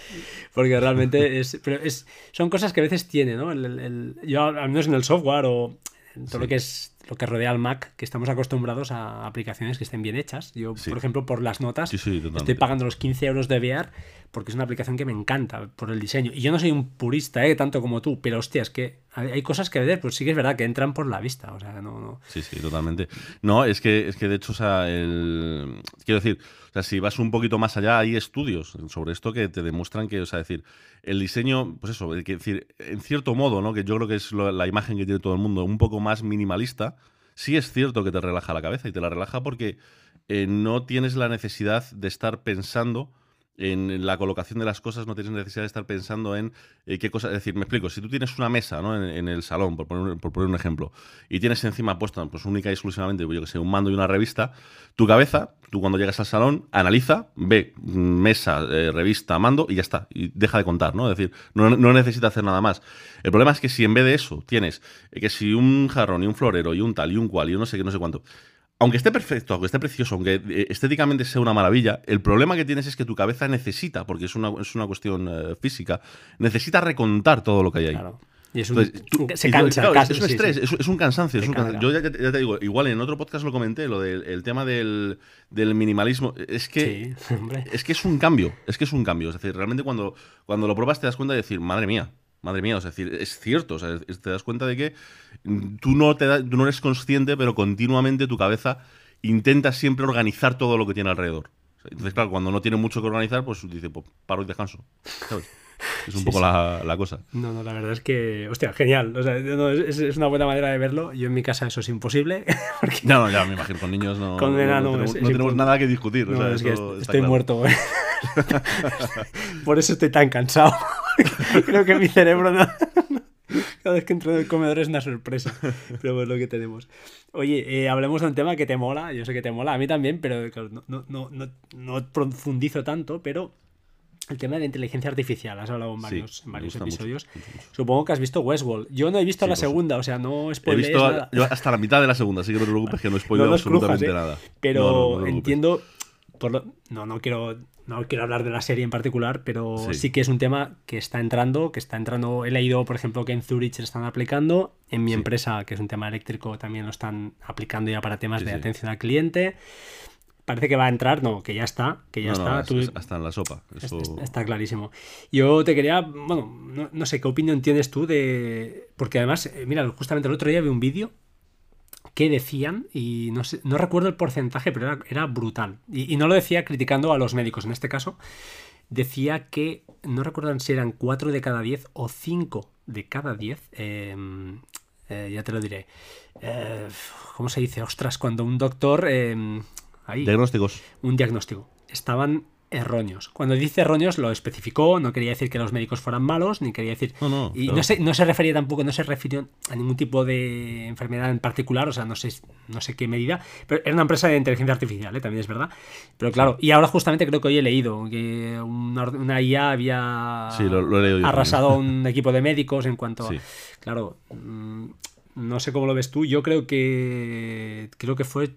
Porque realmente es, pero es, son cosas que a veces tiene, ¿no? El, yo, al menos en el software o en todo lo que es lo que rodea al Mac, que estamos acostumbrados a aplicaciones que estén bien hechas. Yo, por ejemplo, por las notas, estoy pagando los 15 euros de VR porque es una aplicación que me encanta por el diseño. Y yo no soy un purista, ¿eh? tanto como tú, pero hostia, es que hay cosas que ver, pues sí que es verdad que entran por la vista. O sea, no, no. Sí, sí, totalmente. No, es que, es que de hecho, o sea, el... quiero decir, o sea, si vas un poquito más allá, hay estudios sobre esto que te demuestran que, o sea, decir, el diseño, pues eso, decir, en cierto modo, ¿no? Que yo creo que es la imagen que tiene todo el mundo, un poco más minimalista, sí es cierto que te relaja la cabeza y te la relaja porque eh, no tienes la necesidad de estar pensando en la colocación de las cosas no tienes necesidad de estar pensando en eh, qué cosa. Es decir, me explico, si tú tienes una mesa ¿no? en, el salón, por poner, por poner, un ejemplo, y tienes encima puesta, pues única y exclusivamente, yo que sé, un mando y una revista, tu cabeza, tú cuando llegas al salón, analiza, ve mesa, eh, revista, mando y ya está. Y deja de contar, ¿no? Es decir, no, no necesita hacer nada más. El problema es que si en vez de eso tienes que si un jarrón y un florero y un tal y un cual y un no sé qué, no sé cuánto aunque esté perfecto, aunque esté precioso, aunque eh, estéticamente sea una maravilla, el problema que tienes es que tu cabeza necesita, porque es una, es una cuestión eh, física, necesita recontar todo lo que hay ahí. Claro. Y es un, se cansa, es un estrés, Es, un cansancio. Yo ya, te digo, igual en otro podcast lo comenté, lo del el tema del, del, minimalismo. Es que, es que es un cambio, es que es un cambio. Es decir, realmente cuando, cuando lo pruebas te das cuenta de decir, madre mía, Madre mía, es decir, es cierto, o sea, te das cuenta de que tú no, te no eres consciente, pero continuamente tu cabeza intenta siempre organizar todo lo que tiene alrededor. Entonces, claro, cuando no tiene mucho que organizar, pues dice, pues paro y descanso. Es un poco La, cosa. No, no, la verdad es que, hostia, genial. O sea, es, una buena manera de verlo. Yo en mi casa eso es imposible. No, no, ya me imagino, con niños no, con no, tenemos, nada que discutir. es que estoy muerto. Por eso estoy tan cansado. Creo que mi cerebro no... Cada vez que entro en el comedor es una sorpresa. Pero es lo que tenemos. Oye, eh, hablemos de un tema que te mola. Yo sé que te mola, a mí también, pero no, no, no, no profundizo tanto. Pero el tema de la inteligencia artificial, has hablado en varios, varios episodios. Supongo que has visto Westworld. Yo no he visto la pues, segunda, o sea, no He visto Yo hasta la mitad de la segunda, así que no te preocupes que no spoileo absolutamente ¿eh? nada. Pero entiendo. Por no, no quiero no quiero hablar de la serie en particular, pero sí. que es un tema que está entrando, que está entrando. He leído, por ejemplo, que en Zurich lo están aplicando. En mi empresa, que es un tema eléctrico, también lo están aplicando ya para temas de atención al cliente. Parece que va a entrar, no, que ya está, que ya está. hasta en la sopa. Está, clarísimo. Yo te quería, bueno, no, sé qué opinión tienes tú de. Porque además, eh, mira, justamente el otro día vi un vídeo que decían, y no, sé, no recuerdo el porcentaje, pero era, brutal. Y, no lo decía criticando a los médicos, en este caso, decía que, no recuerdo si eran 4 de cada 10 o 5 de cada 10, em, eh, ya te lo diré. Eh, ¿Cómo se dice? Ostras, cuando un doctor... Em, ahí, Diagnósticos. Un diagnóstico. Estaban erróneos. Cuando dice erróneos lo especificó, no quería decir que los médicos fueran malos, ni quería decir... y no, se, no se refería tampoco, no se refirió a ningún tipo de enfermedad en particular, o sea, no sé, no sé qué medida, pero era una empresa de inteligencia artificial, ¿eh? también es verdad. Pero claro, y ahora justamente creo que hoy he leído que una, IA había arrasado a un equipo de médicos en cuanto a... Claro, mm, no sé cómo lo ves tú, yo creo que creo que fue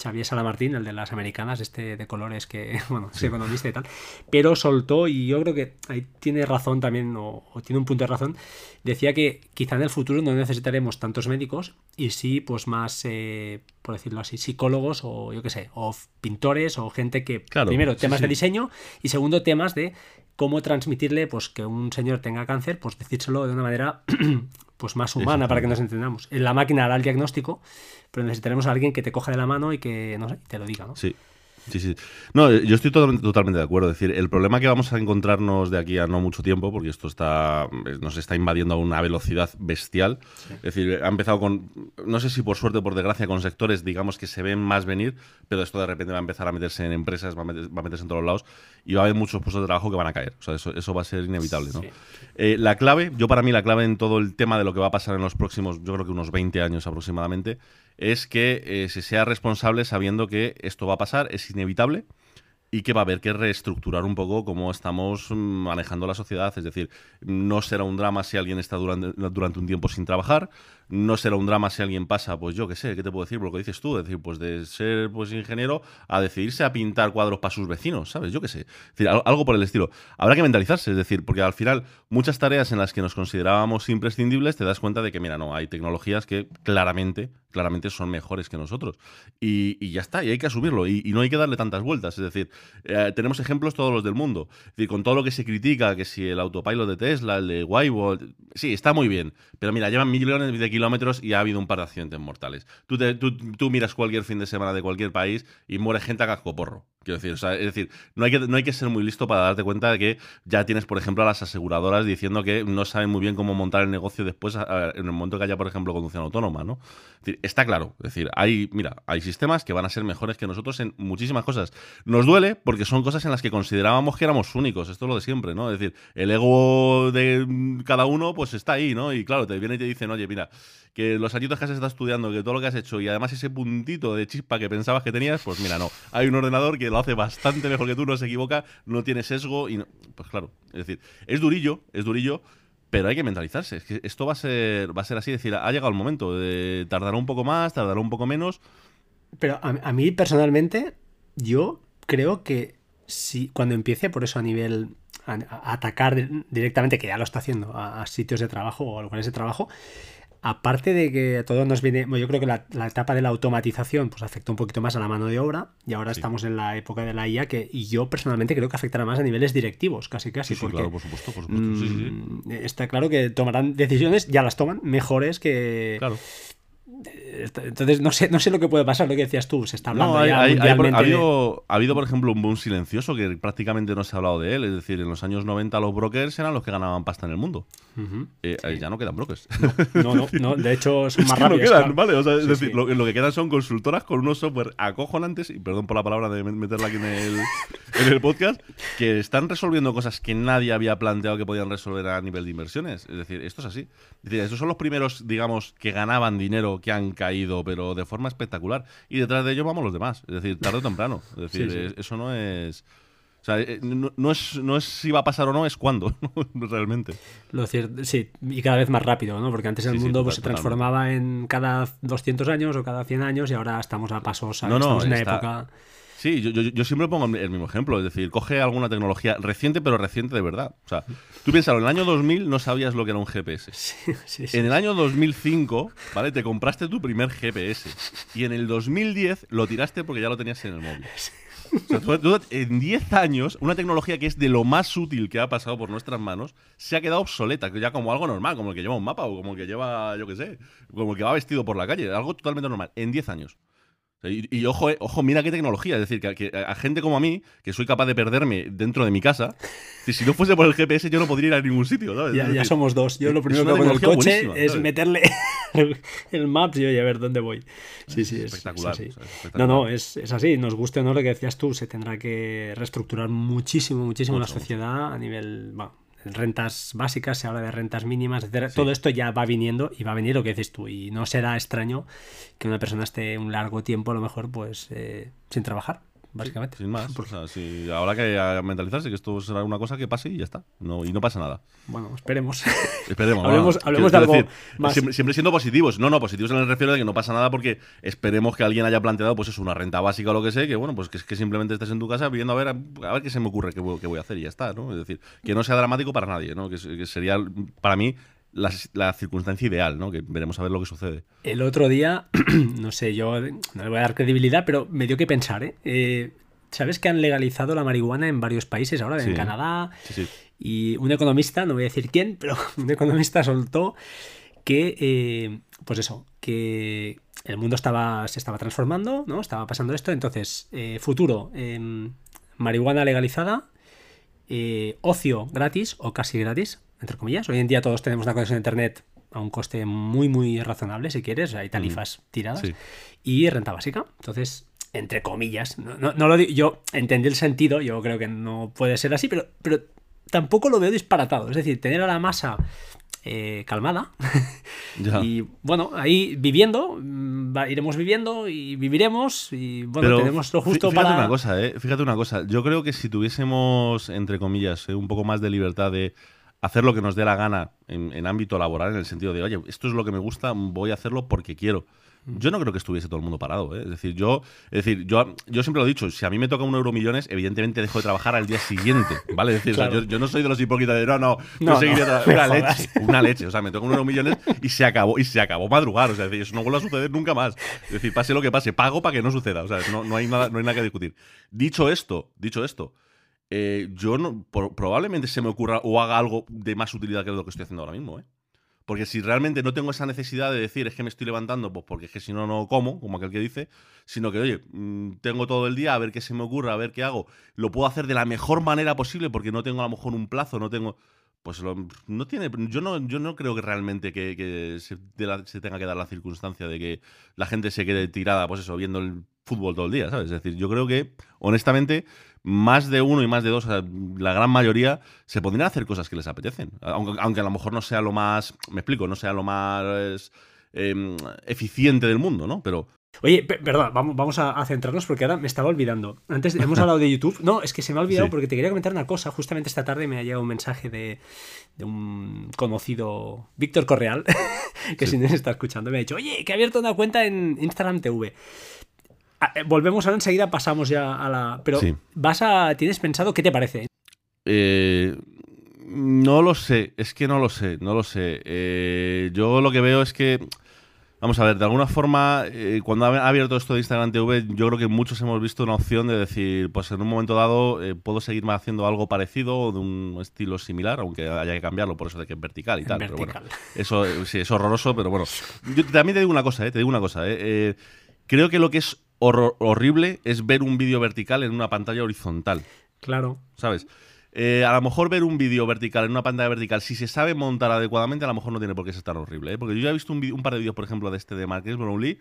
Xavier Salamartín, el de las americanas, este de colores que, bueno, es economista y tal, pero soltó, y yo creo que ahí tiene razón también, o, tiene un punto de razón, decía que quizá en el futuro no necesitaremos tantos médicos y sí, pues más, eh, por decirlo así, psicólogos o yo qué sé, o pintores o gente que, primero, temas de diseño y segundo, temas de cómo transmitirle, pues que un señor tenga cáncer, pues decírselo de una manera pues más humana para que nos entendamos. En la máquina hará el diagnóstico, pero necesitaremos a alguien que te coja de la mano y que no sé, te lo diga, ¿no? Sí. Sí, sí. No, yo estoy totalmente, de acuerdo. Es decir, el problema que vamos a encontrarnos de aquí a no mucho tiempo, porque esto está nos está invadiendo a una velocidad bestial. Es decir, ha empezado con, no sé si por suerte o por desgracia, con sectores, digamos, que se ven más venir, pero esto de repente va a empezar a meterse en empresas, va a, meterse en todos lados y va a haber muchos puestos de trabajo que van a caer. O sea, eso, eso va a ser inevitable, ¿no? Eh, la clave, yo para mí la clave en todo el tema de lo que va a pasar en los próximos, yo creo que unos 20 años aproximadamente, es que eh, se sea responsable sabiendo que esto va a pasar, es inevitable y que va a haber que reestructurar un poco cómo estamos manejando la sociedad. Es decir, no será un drama si alguien está durante, un tiempo sin trabajar, no será un drama si alguien pasa, pues yo qué sé, ¿qué te puedo decir? Por lo que dices tú, es decir, pues de ser pues ingeniero a decidirse a pintar cuadros para sus vecinos, ¿sabes? Yo qué sé. decir, algo por el estilo. Habrá que mentalizarse, es decir, porque al final muchas tareas en las que nos considerábamos imprescindibles te das cuenta de que, mira, no, hay tecnologías que claramente, claramente son mejores que nosotros. Y, ya está, y hay que asumirlo, y, no hay que darle tantas vueltas. Es decir, eh, tenemos ejemplos todos los del mundo. Es con todo lo que se critica, que si el autopilot de Tesla, el de Waymo, sí, está muy bien, pero mira, llevan millones de kilómetros y ha habido un par de accidentes mortales. Tú, tú, miras cualquier fin de semana de cualquier país y muere gente a cascoporro. Quiero decir, es decir, no hay, que, no hay que ser muy listo para darte cuenta de que ya tienes, por ejemplo, a las aseguradoras diciendo que no saben muy bien cómo montar el negocio después en el momento que haya, por ejemplo, conducción autónoma, ¿no? está claro. Es decir, hay, mira, hay sistemas que van a ser mejores que nosotros en muchísimas cosas. Nos duele porque son cosas en las que considerábamos que éramos únicos. Esto es lo de siempre, ¿no? Es decir, el ego de cada uno, pues está ahí, ¿no? Y claro, te viene y te dicen, oye, mira, que los añitos que has estado estudiando, que todo lo que has hecho y además ese puntito de chispa que pensabas que tenías, pues mira, no. Hay un ordenador que lo hace bastante mejor que tú, no se equivoca, no tiene sesgo y pues claro, es decir, es durillo, es durillo, pero hay que mentalizarse. Es que esto va a ser, va a ser así, es decir, ha llegado el momento de tardar un poco más, tardar un poco menos. Pero a, mí personalmente, yo creo que si cuando empiece por eso a nivel a, atacar directamente, que ya lo está haciendo, a, sitios de trabajo o a lugares de trabajo, aparte de que todo nos viene, yo creo que la, etapa de la automatización pues afectó un poquito más a la mano de obra y ahora estamos en la época de la IA que y yo personalmente creo que afectará más a niveles directivos, casi casi. Sí, claro, por supuesto, por supuesto. Mm, está claro que tomarán decisiones, ya las toman, mejores que, claro. Entonces, no sé, no sé lo que puede pasar, lo que decías tú. Se está hablando ha, habido, ha, habido, por ejemplo, un boom silencioso que prácticamente no se ha hablado de él. Es decir, en los años 90 los brokers eran los que ganaban pasta en el mundo. Eh, ya no quedan brokers. No, no, no, de hecho son más rápidos. es decir, Lo, que quedan son consultoras con unos software acojonantes, y perdón por la palabra de meterla aquí en el, en el podcast, que están resolviendo cosas que nadie había planteado que podían resolver a nivel de inversiones. Es decir, esto es así. Es decir, estos son los primeros, digamos, que ganaban dinero que han caído, pero de forma espectacular. Y detrás de ello vamos los demás. Es decir, tarde o temprano. Es decir, eso no es. O sea, eh, no, es, no es si va a pasar o no, es cuándo, realmente. Lo cierto, sí, y cada vez más rápido, ¿no? Porque antes el mundo pues, se transformaba en cada 200 años o cada 100 años y ahora estamos a pasos, no, no, estamos en una época... Sí, yo, yo, siempre pongo el mismo ejemplo, es decir, coge alguna tecnología reciente, pero reciente de verdad. O sea, tú piensas, en el año 2000 no sabías lo que era un GPS. en el año 2005, ¿vale? Te compraste tu primer GPS. Y en el 2010 lo tiraste porque ya lo tenías en el móvil. O sea, en 10 años, una tecnología que es de lo más útil que ha pasado por nuestras manos se ha quedado obsoleta, ya como algo normal, como el que lleva un mapa o como el que lleva, yo qué sé, como el que va vestido por la calle, algo totalmente normal, en 10 años. Y, ojo, eh, ojo, mira qué tecnología. Es decir, que, a gente como a mí, que soy capaz de perderme dentro de mi casa, si no fuese por el GPS yo no podría ir a ningún sitio. Ya, somos dos. Yo lo primero que hago en el coche es meterle el, Maps y oye, a ver dónde voy. Sí, sí, es espectacular. No, no, es, así. Nos guste o no lo que decías tú, se tendrá que reestructurar muchísimo, muchísimo la sociedad a nivel rentas básicas, se habla de rentas mínimas, etc. Todo esto ya va viniendo y va a venir lo que dices tú. Y no será extraño que una persona esté un largo tiempo, a lo mejor, pues eh, sin trabajar. Básicamente. Sin más. O sea, si ahora que mentalizarse que esto será una cosa que pase y ya está. No, y no pasa nada. Bueno, esperemos. Esperemos. Hablemos- hablemos de algo decir, más. Siempre, siempre siendo positivos. No, no, positivos en el refiero de que no pasa nada porque esperemos que alguien haya planteado, pues es una renta básica o lo que sea, que bueno, pues que, es que simplemente estés en tu casa viendo a ver, a, ver qué se me ocurre que voy, a hacer y ya está, ¿no? Es decir, que no sea dramático para nadie, ¿no? Que, que sería, para mí, la, la circunstancia ideal, ¿no? Que veremos a ver lo que sucede. El otro día, no sé, yo no le voy a dar credibilidad, pero me dio que pensar, ¿eh? Eh, ¿Sabes que han legalizado la marihuana en varios países ahora? En Sí. Canadá. Sí, sí. Y un economista, no voy a decir quién, pero un economista soltó que, eh, pues eso, que el mundo estaba, se estaba transformando, ¿no? Estaba pasando esto. Entonces, eh, futuro, marihuana legalizada, eh, ocio gratis o casi gratis, entre comillas. Hoy en día todos tenemos una conexión a internet a un coste muy, muy razonable, si quieres. Hay tarifas tiradas. Sí. Y renta básica. Entonces, entre comillas, no, no- no lo digo, yo entendí el sentido, yo creo que no puede ser así, pero, pero tampoco lo veo disparatado. Es decir, tener a la masa eh, calmada Ya. y bueno, ahí viviendo, mm, iremos viviendo y viviremos y bueno, Pero tenemos lo justo fíjate para... una cosa, ¿eh? Fíjate una cosa. Yo creo que si tuviésemos, entre comillas, eh, un poco más de libertad de hacer lo que nos dé la gana en, en ámbito laboral, en el sentido de, oye, esto es lo que me gusta, voy a hacerlo porque quiero. Yo no creo que estuviese todo el mundo parado, ¿eh? Es decir, yo, es decir, yo, yo siempre lo he dicho, si a mí me toca un euro millones, evidentemente dejo de trabajar al día siguiente, ¿vale? Es decir, o sea, Claro. yo, yo no soy de los hipócritas de, no, no, No, no, me una leche, una leche. O sea, me toca un euro millones y se acabó, y se acabó madrugar. O sea, es decir, eso no vuelve a suceder nunca más. Es decir, pase lo que pase, pago para que no suceda. O sea, no, no hay nada, no hay nada que discutir. Dicho esto, dicho esto, eh, yo no, probablemente se me ocurra o haga algo de más utilidad que lo que estoy haciendo ahora mismo, ¿eh? Porque si realmente no tengo esa necesidad de decir es que me estoy levantando, pues porque es que si no, no como, como aquel que dice, sino que, oye, mm, tengo todo el día a ver qué se me ocurre, a ver qué hago, lo puedo hacer de la mejor manera posible porque no tengo a lo mejor un plazo, no tengo. Pues lo- no tiene. Yo no, yo no creo que realmente que, se tenga que dar la circunstancia de que la gente se quede tirada, pues eso, viendo el fútbol todo el día, ¿sabes? Es decir, yo creo que, honestamente, más de uno y más de dos, o sea, la gran mayoría, se podrían hacer cosas que les apetecen. Aunque, aunque a lo mejor no sea lo más. Me explico, no sea lo más eh, eficiente del mundo, ¿no? Pero. Oye, pe- perdón, vamos, vamos a, a centrarnos porque ahora me estaba olvidando. Antes hemos hablado de YouTube. No, es que se me ha olvidado Sí. porque te quería comentar una cosa. Justamente esta tarde me ha llegado un mensaje de, de un conocido, Víctor Correal, que Sí. si no se está escuchando, me ha dicho, oye, que he abierto una cuenta en Instagram TV. Ah, eh, Volvemos ahora enseguida, pasamos ya a la... Pero Sí. vas a... ¿Tienes pensado qué te parece? Eh, no lo sé, es que no lo sé, no lo sé. Eh, yo lo que veo es que, vamos a ver, de alguna forma, eh, cuando ha abierto esto de Instagram TV, yo creo que muchos hemos visto una opción de decir, pues en un momento dado eh, puedo seguir haciendo algo parecido o de un estilo similar, aunque haya que cambiarlo por eso de que es vertical y En tal. pero bueno, eso eh, sí, es horroroso, pero bueno. Yo también te digo una cosa, te digo una cosa. creo que lo que es horrible es ver un vídeo vertical en una pantalla horizontal. Claro. ¿sabes? Eh, a lo mejor ver un vídeo vertical en una pantalla vertical, si se sabe montar adecuadamente, a lo mejor no tiene por qué ser tan horrible. ¿eh? Porque yo ya he visto un, par de vídeos, por ejemplo, de este de Marqués Brownlee,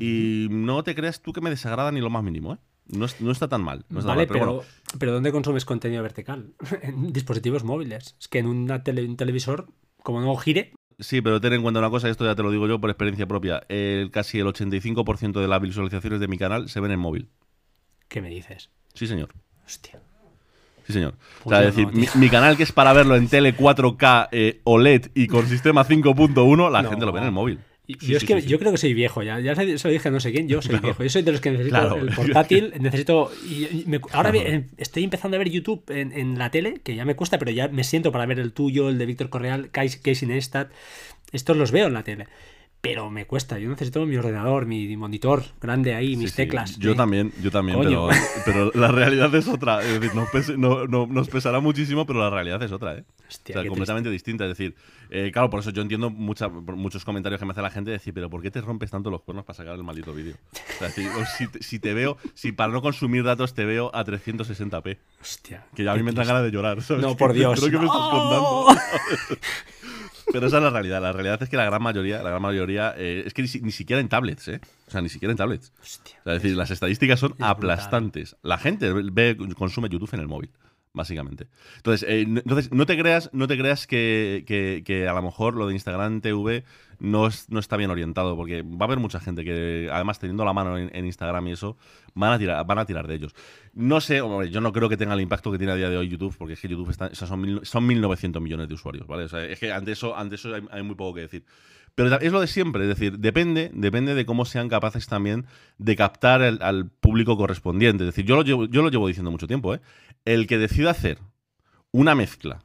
y no te creas tú que me desagrada ni lo más mínimo. ¿eh? No, es- no está tan mal. no está tan vale, mal, pero pero, bueno, pero ¿dónde consumes contenido vertical? en dispositivos móviles. Es que en una tele- un televisor, como no gire, sí, pero ten en cuenta una cosa, y esto ya te lo digo yo por experiencia propia. El, casi el 85% de las visualizaciones de mi canal se ven en móvil. ¿qué me dices? Sí, señor. Hostia. Sí, señor. o Pues sea, yo es decir, no, mi, canal que es para verlo en tele 4K eh, OLED y con sistema 5.1, la No. gente lo ve en el móvil. Y- Sí, yo sí, es que sí, sí. yo creo que soy viejo ya. Ya se lo dije a no sé quién, yo soy viejo. Yo soy de los que necesito Claro. el portátil, necesito. y- y me- ahora estoy empezando a ver YouTube en, en la tele, que ya me cuesta, pero ya me siento para ver el tuyo, el de Víctor Correal, Casey Neistat. Estos los veo en la tele. Pero me cuesta, yo necesito mi ordenador, mi monitor grande ahí, mis Sí, sí. teclas. Yo eh. también, yo también, pero, pero la realidad es otra. Es decir, nos, no- no- nos pesará muchísimo, pero la realidad es otra, ¿eh? Hostia, o sea, completamente distinta. Es decir, eh, claro, por eso yo entiendo mucha- muchos comentarios que me hace la gente de decir, pero ¿por qué te rompes tanto los cuernos para sacar el maldito vídeo? O sea, si, si te- si te veo, si para no consumir datos te veo a 360p, Hostia. que ya a mí me triste. ganas de llorar, ¿sabes? No, por Dios. Creo que me estás contando. Pero esa es la realidad. La realidad es que la gran mayoría, la gran mayoría, eh, es que ni, si- ni siquiera en tablets, ¿eh? O sea, ni siquiera en tablets. Hostia. O sea, es decir, las estadísticas son aplastantes. La gente ve, consume YouTube en el móvil. Básicamente. Entonces, eh, entonces no te creas, no te creas que, que, que, a lo mejor lo de Instagram TV no, es, no está bien orientado, porque va a haber mucha gente que, además, teniendo la mano en, Instagram y eso, van a, tirar, van a tirar de ellos. No sé, hombre, yo no creo que tenga el impacto que tiene a día de hoy YouTube, porque es que YouTube está, o sea, son, mil, son 1.900 millones de usuarios, ¿vale? O sea, es que ante eso, ante eso hay, hay muy poco que decir. Pero es lo de siempre, es decir, depende, depende de cómo sean capaces también de captar el, al público correspondiente. Es decir, yo lo, llevo, yo lo llevo diciendo mucho tiempo, ¿eh? El que decida hacer una mezcla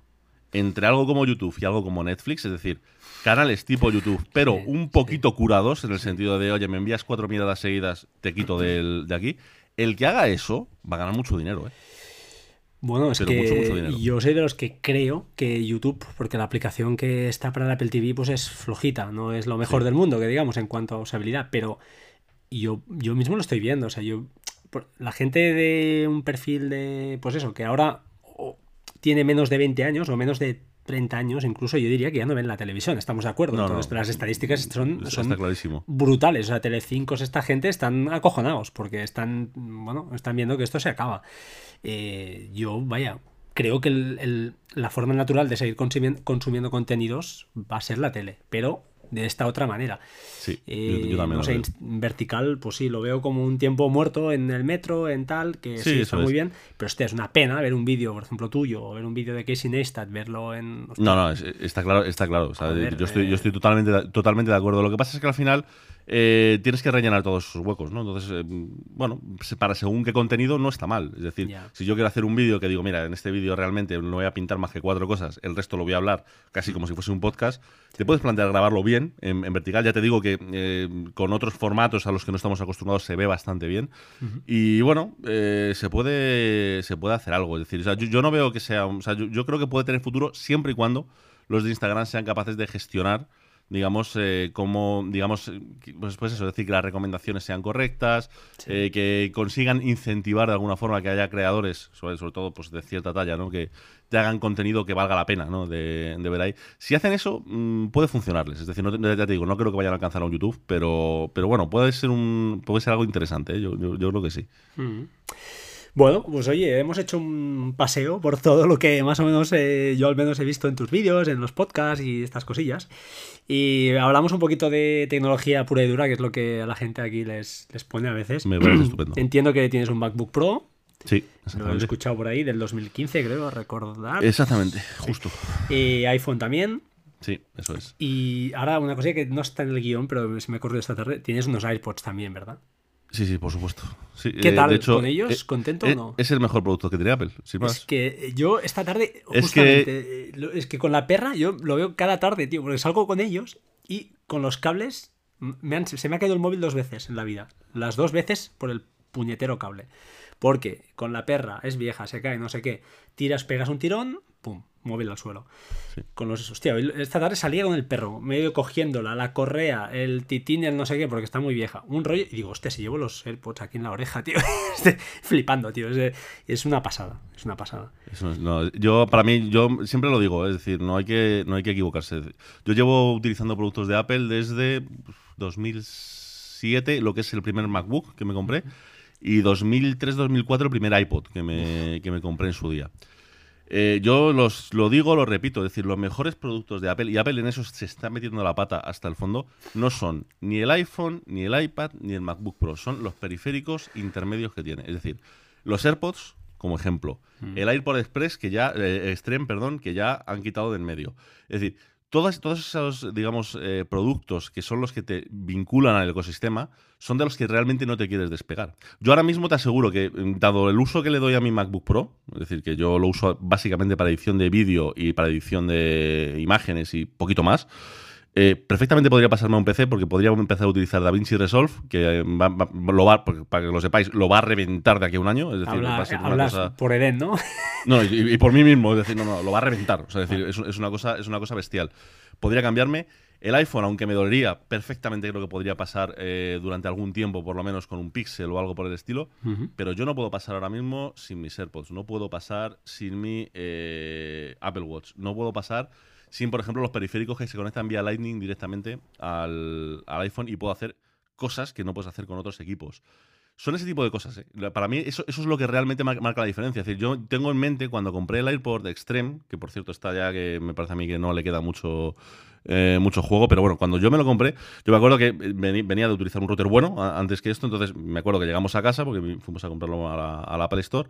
entre algo como YouTube y algo como Netflix, es decir, canales tipo YouTube, pero un poquito curados, en el sentido de, oye, me envías cuatro miradas seguidas, te quito del, de aquí. El que haga eso va a ganar mucho dinero, ¿eh? Bueno, es Pero que mucho, mucho yo soy de los que creo que YouTube, porque la aplicación que está para el Apple TV pues es flojita, no es lo mejor sí. del mundo, que digamos, en cuanto a usabilidad, pero yo, yo mismo lo estoy viendo, o sea, yo la gente de un perfil de, pues eso, que ahora tiene menos de 20 años o menos de 30 años, incluso yo diría que ya no ven la televisión, estamos de acuerdo. No, Entonces, no. las estadísticas son, brutales. O sea, Telecinco, esta gente están acojonados porque están, bueno, están viendo que esto se acaba. Eh, yo, vaya, creo que el, el, la forma natural de seguir consumiendo, consumiendo contenidos va a ser la tele, pero de esta otra manera. Sí, eh, yo, yo, también. No sé, vertical, pues sí, lo veo como un tiempo muerto en el metro, en tal, que sí, sí está es. muy bien, pero hostia, es una pena ver un vídeo, por ejemplo, tuyo, o ver un vídeo de Casey Neistat, verlo en... Hostia. No, no, está claro, está claro. Joder, yo estoy, yo estoy totalmente, totalmente de acuerdo. Lo que pasa es que al final eh, tienes que rellenar todos esos huecos, ¿no? Entonces, eh, bueno, para según qué contenido no está mal. Es decir, yeah. si yo quiero hacer un vídeo que digo, mira, en este vídeo realmente no voy a pintar más que cuatro cosas, el resto lo voy a hablar casi como si fuese un podcast, te puedes plantear grabarlo bien, en, en vertical. Ya te digo que eh, con otros formatos a los que no estamos acostumbrados se ve bastante bien. Uh -huh. Y bueno, eh, se, puede, se puede hacer algo. Es decir, o sea, yo, yo, no veo que sea. O sea, yo, yo creo que puede tener futuro siempre y cuando los de Instagram sean capaces de gestionar digamos, eh, como, digamos, pues, pues, eso, es decir, que las recomendaciones sean correctas, sí. eh, que consigan incentivar de alguna forma que haya creadores, sobre, sobre todo pues de cierta talla, ¿no? Que te hagan contenido que valga la pena, ¿no? De, de ver ahí. Si hacen eso, mmm, puede funcionarles. Es decir, no, ya te digo, no creo que vayan a alcanzar a un YouTube, pero, pero bueno, puede ser un, puede ser algo interesante, ¿eh? yo, yo, yo, creo que sí. Mm. Bueno, pues oye, hemos hecho un paseo por todo lo que más o menos eh, yo al menos he visto en tus vídeos, en los podcasts y estas cosillas. Y hablamos un poquito de tecnología pura y dura, que es lo que a la gente aquí les, les pone a veces. Me parece estupendo. Entiendo que tienes un MacBook Pro. Sí, Lo he escuchado por ahí, del 2015, creo, recordar. Exactamente, justo. Y iPhone también. Sí, eso es. Y ahora una cosa que no está en el guion, pero se me ocurrió esta tarde, tienes unos iPods también, ¿verdad? Sí, sí, por supuesto. Sí, ¿Qué tal? Eh, de hecho, ¿Con ellos? Eh, ¿Contento eh, o no? Es el mejor producto que tiene Apple, sin más. Es que yo esta tarde, justamente, es que... es que con la perra yo lo veo cada tarde, tío, porque salgo con ellos y con los cables me han, se me ha caído el móvil dos veces en la vida. Las dos veces por el puñetero cable. Porque con la perra es vieja, se cae, no sé qué. Tiras, pegas un tirón, pum, móvil al suelo. Sí. Con los hostia, esta tarde salía con el perro, medio cogiéndola, la correa, el titín, el no sé qué, porque está muy vieja. Un rollo, y digo, hostia, si llevo los AirPods aquí en la oreja, tío. flipando, tío. Es, es, una pasada, es una pasada. Eso, no, yo, para mí, yo siempre lo digo, es decir, no hay que, no hay que equivocarse. Yo llevo utilizando productos de Apple desde 2007, lo que es el primer MacBook que me compré, y 2003-2004 el primer iPod que me, que me compré en su día. Eh, yo los, lo digo, lo repito, es decir, los mejores productos de Apple, y Apple en eso se está metiendo la pata hasta el fondo, no son ni el iPhone, ni el iPad, ni el MacBook Pro, son los periféricos intermedios que tiene. Es decir, los AirPods, como ejemplo, mm. el AirPod Express, que ya, eh, Extreme, perdón, que ya han quitado de en medio. Es decir, todos, todos esos, digamos, eh, productos que son los que te vinculan al ecosistema son de los que realmente no te quieres despegar. Yo ahora mismo te aseguro que, mm, dado el uso que le doy a mi MacBook Pro, es decir, que yo lo uso básicamente para edición de vídeo y para edición de imágenes y poquito más, eh, perfectamente podría pasarme a un PC porque podría empezar a utilizar DaVinci Resolve, que va, va, lo va, para que lo sepáis, lo va a reventar de aquí a un año. Es decir, Habla, va a ser hablas cosa... por Eden, ¿no? No, y, y, por mí mismo, es decir, no, no, lo va a reventar. O sea, es decir, es, es, una cosa, es una cosa bestial. Podría cambiarme. El iPhone, aunque me dolería, perfectamente creo que podría pasar eh, durante algún tiempo, por lo menos con un Pixel o algo por el estilo. Uh -huh. Pero yo no puedo pasar ahora mismo sin mis AirPods. No puedo pasar sin mi eh, Apple Watch. No puedo pasar sin, por ejemplo, los periféricos que se conectan vía Lightning directamente al, iPhone y puedo hacer cosas que no puedes hacer con otros equipos. son ese tipo de cosas. ¿eh? Para mí eso, eso es lo que realmente marca la diferencia. Es decir, yo tengo en mente cuando compré el AirPod Extreme, que por cierto está ya que me parece a mí que no le queda mucho, eh, mucho juego, pero bueno, cuando yo me lo compré, yo me acuerdo que venía de utilizar un router bueno antes que esto, entonces me acuerdo que llegamos a casa porque fuimos a comprarlo a la Apple Store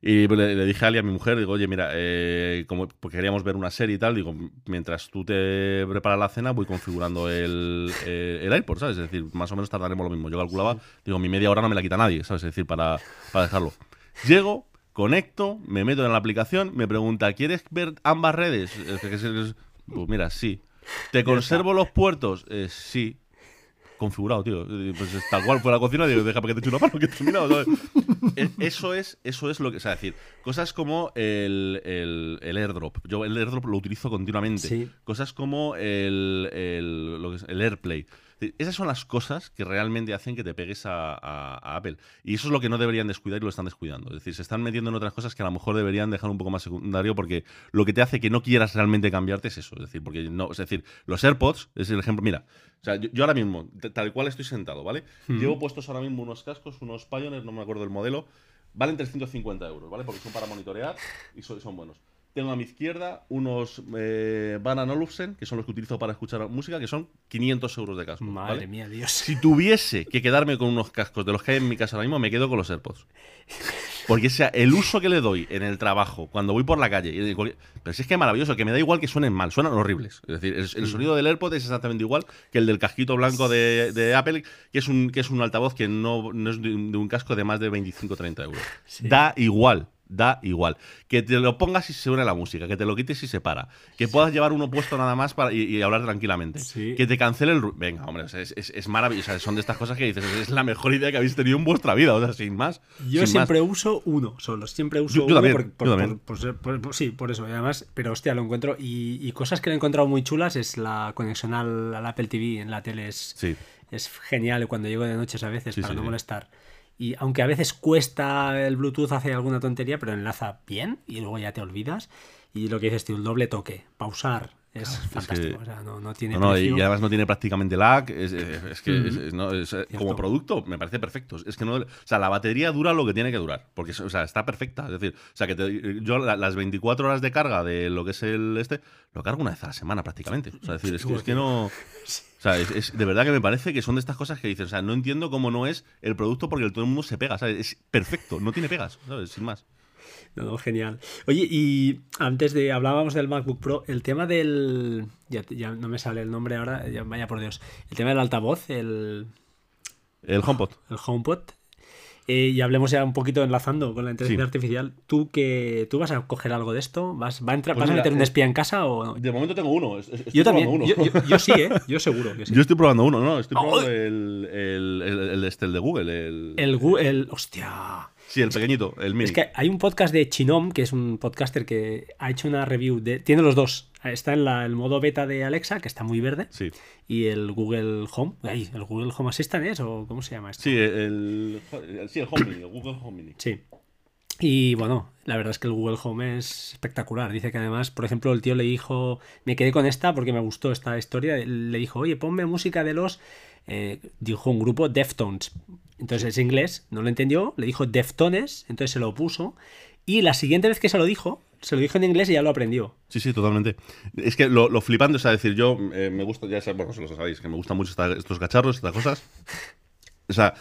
y le, dije a Ali, a mi mujer, digo, oye, mira, eh, como porque queríamos ver una serie y tal, digo, mientras tú te preparas la cena, voy configurando el, eh, el iPod, ¿sabes? Es decir, más o menos tardaremos lo mismo. Yo calculaba, digo, mi media hora no me la quita nadie, ¿sabes? Es decir, para, para dejarlo. Llego, conecto, me meto en la aplicación, me pregunta, ¿quieres ver ambas redes? Pues mira, sí. ¿Te conservo los puertos? Eh, sí configurado, tío. Pues tal cual fue la cocina, digo, deja para que te eche una mano, que he terminado, Eso es, eso es lo que, o sea, decir, cosas como el, el, el, airdrop. Yo el airdrop lo utilizo continuamente. Cosas como el, el, lo que es el AirPlay. Esas son las cosas que realmente hacen que te pegues a, Apple. Y eso es lo que no deberían descuidar y lo están descuidando. Es decir, se están metiendo en otras cosas que a lo mejor deberían dejar un poco más secundario porque lo que te hace que no quieras realmente cambiarte es eso. Es decir, porque no, es decir, los AirPods es el ejemplo. Mira, o sea, yo, ahora mismo, tal cual estoy sentado, ¿vale? Llevo puestos ahora mismo unos cascos, unos Pioneer, no me acuerdo el modelo, valen 350 euros, ¿vale? Porque son para monitorear y son buenos. Tengo a mi izquierda unos eh, Van Olufsen, que son los que utilizo para escuchar música, que son 500 euros de casco. Madre mía, Dios. Si tuviese que quedarme con unos cascos de los que hay en mi casa ahora mismo, me quedo con los AirPods. Porque sea el uso que le doy en el trabajo, cuando voy por la calle, pero si es que es maravilloso, que me da igual que suenen mal, suenan horribles. Es decir, el, sonido del AirPod es exactamente igual que el del casquito blanco de, Apple, que es un, que es un altavoz que no, es de un, casco de más de 25-30 euros. Da igual da igual. Que te lo pongas y se une la música, que te lo quites y se para. Que puedas llevar uno puesto nada más para, y, hablar tranquilamente. Que te cancele el... Venga, hombre, es, es, maravilloso. son de estas cosas que dices, es la mejor idea que habéis tenido en vuestra vida, o sea, sin más. Yo siempre uso uno solo, siempre uso uno. Por, sí, por eso. además, pero hostia, lo encuentro. Y, cosas que he encontrado muy chulas es la conexión al, Apple TV en la tele. Es, es genial cuando llego de noches a veces para no molestar. Y aunque a veces cuesta el Bluetooth, hace alguna tontería, pero enlaza bien y luego ya te olvidas. Y lo que dices tú, el doble toque, pausar, es fantástico. o sea, no, tiene y además no tiene prácticamente lag. Es, que como producto me parece perfecto. Es que no, o sea, la batería dura lo que tiene que durar. Porque o sea, está perfecta. Es decir, o sea, que yo las 24 horas de carga de lo que es el este, lo cargo una vez a la semana prácticamente. O sea, decir, es, que, es que no. O sea, es, de verdad que me parece que son de estas cosas que dices, o sea, no entiendo cómo no es el producto porque todo el mundo se pega, ¿sabes? Es perfecto, no tiene pegas, ¿sabes? Sin más. No, genial. Oye, y antes de hablábamos del MacBook Pro, el tema del. Ya, no me sale el nombre ahora, vaya por Dios. El tema del altavoz, el. El HomePod. El HomePod. Eh, y hablemos ya un poquito enlazando con la inteligencia artificial. ¿Tú que tú vas a coger algo de esto? ¿Vas, va a entrar, pues ¿vas a meter un eh, espía en casa o De momento tengo uno. yo también. Uno. Yo, sí, ¿eh? Yo seguro que sí. Yo estoy probando uno, ¿no? Estoy probando el, el, el, este, el, de Google. El, el Google. Hostia. Sí, el pequeñito, el mini. Es que hay un podcast de Chinom, que es un podcaster que ha hecho una review de. Tiene los dos. Está en la, el modo beta de Alexa, que está muy verde. Sí. Y el Google Home. Ahí, el Google Home Assistant es, o ¿cómo se llama esto? Sí, el, sí, el Home Mini, el Google Home Mini. Sí. Y bueno, la verdad es que el Google Home es espectacular. Dice que además, por ejemplo, el tío le dijo, me quedé con esta porque me gustó esta historia. Le dijo, oye, ponme música de los, eh, dijo un grupo Deftones. Entonces es inglés, no lo entendió, le dijo Deftones, entonces se lo puso. Y la siguiente vez que se lo dijo, se lo dijo en inglés y ya lo aprendió. Sí, sí, totalmente. Es que lo, lo flipante es decir, yo eh, me gusta, ya bueno, lo sabéis, que me gustan mucho estos cacharros, estas cosas. O sea,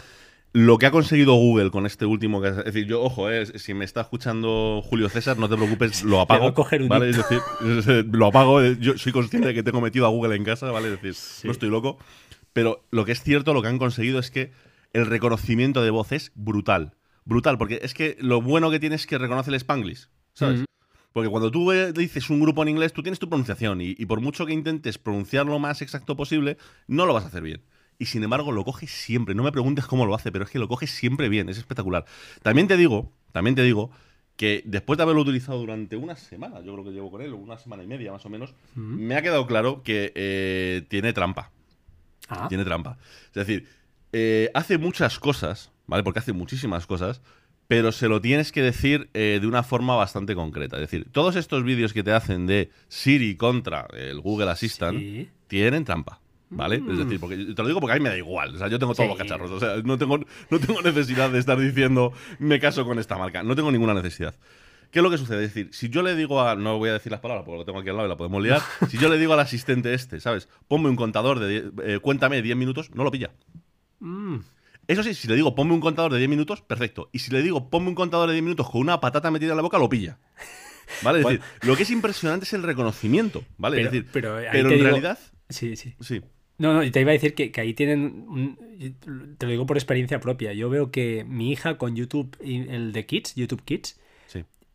lo que ha conseguido Google con este último, es decir, yo, ojo, eh, si me está escuchando Julio César, no te preocupes, lo apago. ¿vale? Es decir, lo apago, eh, yo soy consciente de que tengo metido a Google en casa, ¿vale? Es decir, no estoy loco. Pero lo que es cierto, lo que han conseguido es que el reconocimiento de voz es brutal. Brutal, porque es que lo bueno que tiene es que reconoce el Spanglish, ¿sabes? Porque cuando tú dices un grupo en inglés, tú tienes tu pronunciación y, por mucho que intentes pronunciar lo más exacto posible, no lo vas a hacer bien. Y sin embargo, lo coge siempre. No me preguntes cómo lo hace, pero es que lo coge siempre bien. Es espectacular. También te digo, también te digo que después de haberlo utilizado durante una semana, yo creo que llevo con él, una semana y media más o menos, me ha quedado claro que eh, tiene trampa. Ah. Tiene trampa. Es decir, eh, hace muchas cosas, ¿vale? Porque hace muchísimas cosas, pero se lo tienes que decir eh, de una forma bastante concreta. Es decir, todos estos vídeos que te hacen de Siri contra el Google Assistant tienen trampa. ¿Vale? Mm. Es decir, porque te lo digo porque a mí me da igual. O sea, yo tengo todos los cacharros. O sea, no tengo, no tengo necesidad de estar diciendo me caso con esta marca. No tengo ninguna necesidad. ¿Qué es lo que sucede? Es decir, si yo le digo a. No voy a decir las palabras porque lo tengo aquí al lado y la podemos liar. si yo le digo al asistente este, ¿sabes? Ponme un contador de. die- eh, cuéntame 10 minutos, no lo pilla. Mm. Eso sí, si le digo ponme un contador de 10 minutos, perfecto. Y si le digo ponme un contador de 10 minutos con una patata metida en la boca, lo pilla. ¿Vale? Es Bueno. decir, lo que es impresionante es el reconocimiento, ¿vale? Pero- es decir, pero en digo- realidad, Sí, sí. sí. No, no, te iba a decir que, que ahí tienen. un- te lo digo por experiencia propia. Yo veo que mi hija con YouTube, el de Kids, YouTube Kids,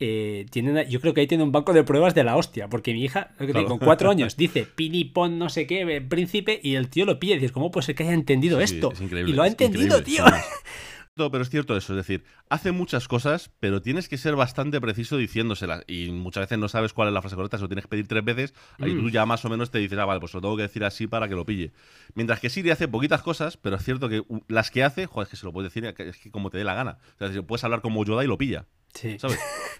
Eh, yo creo que ahí tiene un banco de pruebas de la hostia. Porque mi hija, Claro. con cuatro años, dice pinipón, no sé qué, eh, príncipe, y el tío lo pilla. Y dices, ¿cómo puede ser que haya entendido Sí, esto? es increíble, y lo ha entendido, increíble, tío. No, pero es cierto eso, es decir, hace muchas cosas, pero tienes que ser bastante preciso diciéndoselas. Y muchas veces no sabes cuál es la frase correcta, se lo tienes que pedir tres veces, ahí Mm. tú ya más o menos te dices, ah, vale, pues lo tengo que decir así para que lo pille. Mientras que Siri hace poquitas cosas, pero es cierto que las que hace, joder, es que se lo puedes decir, es que como te dé la gana. O sea, puedes hablar como Yoda y lo pilla. Sí. ¿Sabes?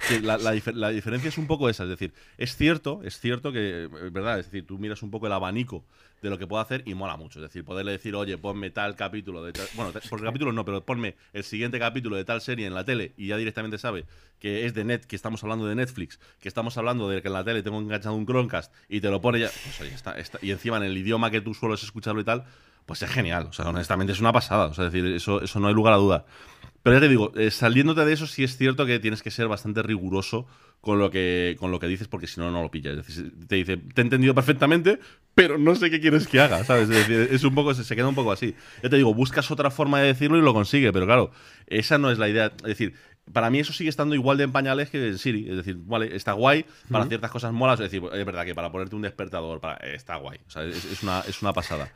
Que la, la difer- la diferencia es un poco esa, es decir, es cierto, es cierto que, es verdad, es decir, tú miras un poco el abanico de lo que puedo hacer y mola mucho, es decir, poderle decir, oye, ponme tal capítulo de tal, bueno, por capítulo no, pero ponme el siguiente capítulo de tal serie en la tele y ya directamente sabe que es de net, que estamos hablando de Netflix, que estamos hablando de que en la tele tengo enganchado un Chromecast y te lo pone ya, pues oye, está, está- y encima en el idioma que tú sueles escucharlo y tal, pues es genial, o sea, honestamente es una pasada, o sea, es decir, eso, eso no hay lugar a duda. Pero ya te digo, eh, saliéndote de eso, sí es cierto que tienes que ser bastante riguroso con lo que, con lo que dices, porque si no, no lo pillas. Es decir, te dice, te he entendido perfectamente, pero no sé qué quieres que haga, ¿sabes? Es decir, es un poco, se, queda un poco así. Ya te digo, buscas otra forma de decirlo y lo consigue, pero claro, esa no es la idea. Es decir, para mí eso sigue estando igual de en pañales que en Siri. Es decir, vale, está guay, para ciertas cosas molas. Es decir, es verdad que para ponerte un despertador, para, está guay. O sea, es, es una, es una pasada.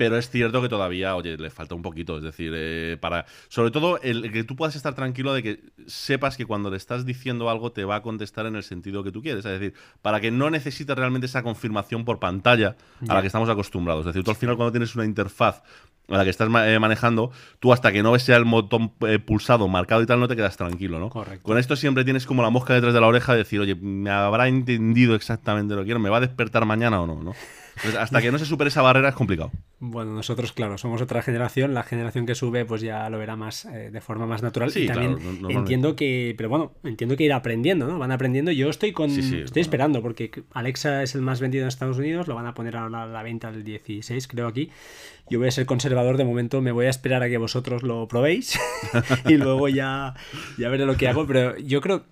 Pero es cierto que todavía, oye, le falta un poquito. Es decir, eh, para. Sobre todo, el, que tú puedas estar tranquilo de que sepas que cuando le estás diciendo algo te va a contestar en el sentido que tú quieres. Es decir, para que no necesites realmente esa confirmación por pantalla a la que estamos acostumbrados. Es decir, tú al final, cuando tienes una interfaz a la que estás eh, manejando, tú hasta que no ves el botón eh, pulsado, marcado y tal, no te quedas tranquilo, ¿no? Correcto. Con esto siempre tienes como la mosca detrás de la oreja de decir, oye, ¿me habrá entendido exactamente lo que quiero? ¿Me va a despertar mañana o no? ¿no? Entonces, hasta que no se supere esa barrera es complicado. Bueno, nosotros, claro, somos otra generación. La generación que sube, pues ya lo verá más eh, de forma más natural. Sí, y también claro, no- entiendo que, pero bueno, entiendo que ir aprendiendo, ¿no? Van aprendiendo. Yo estoy con, Sí, sí, estoy bueno. esperando porque Alexa es el más vendido en Estados Unidos. Lo van a poner ahora a la venta el 16, creo aquí. Yo voy a ser conservador de momento. Me voy a esperar a que vosotros lo probéis y luego ya, ya veré lo que hago. Pero yo creo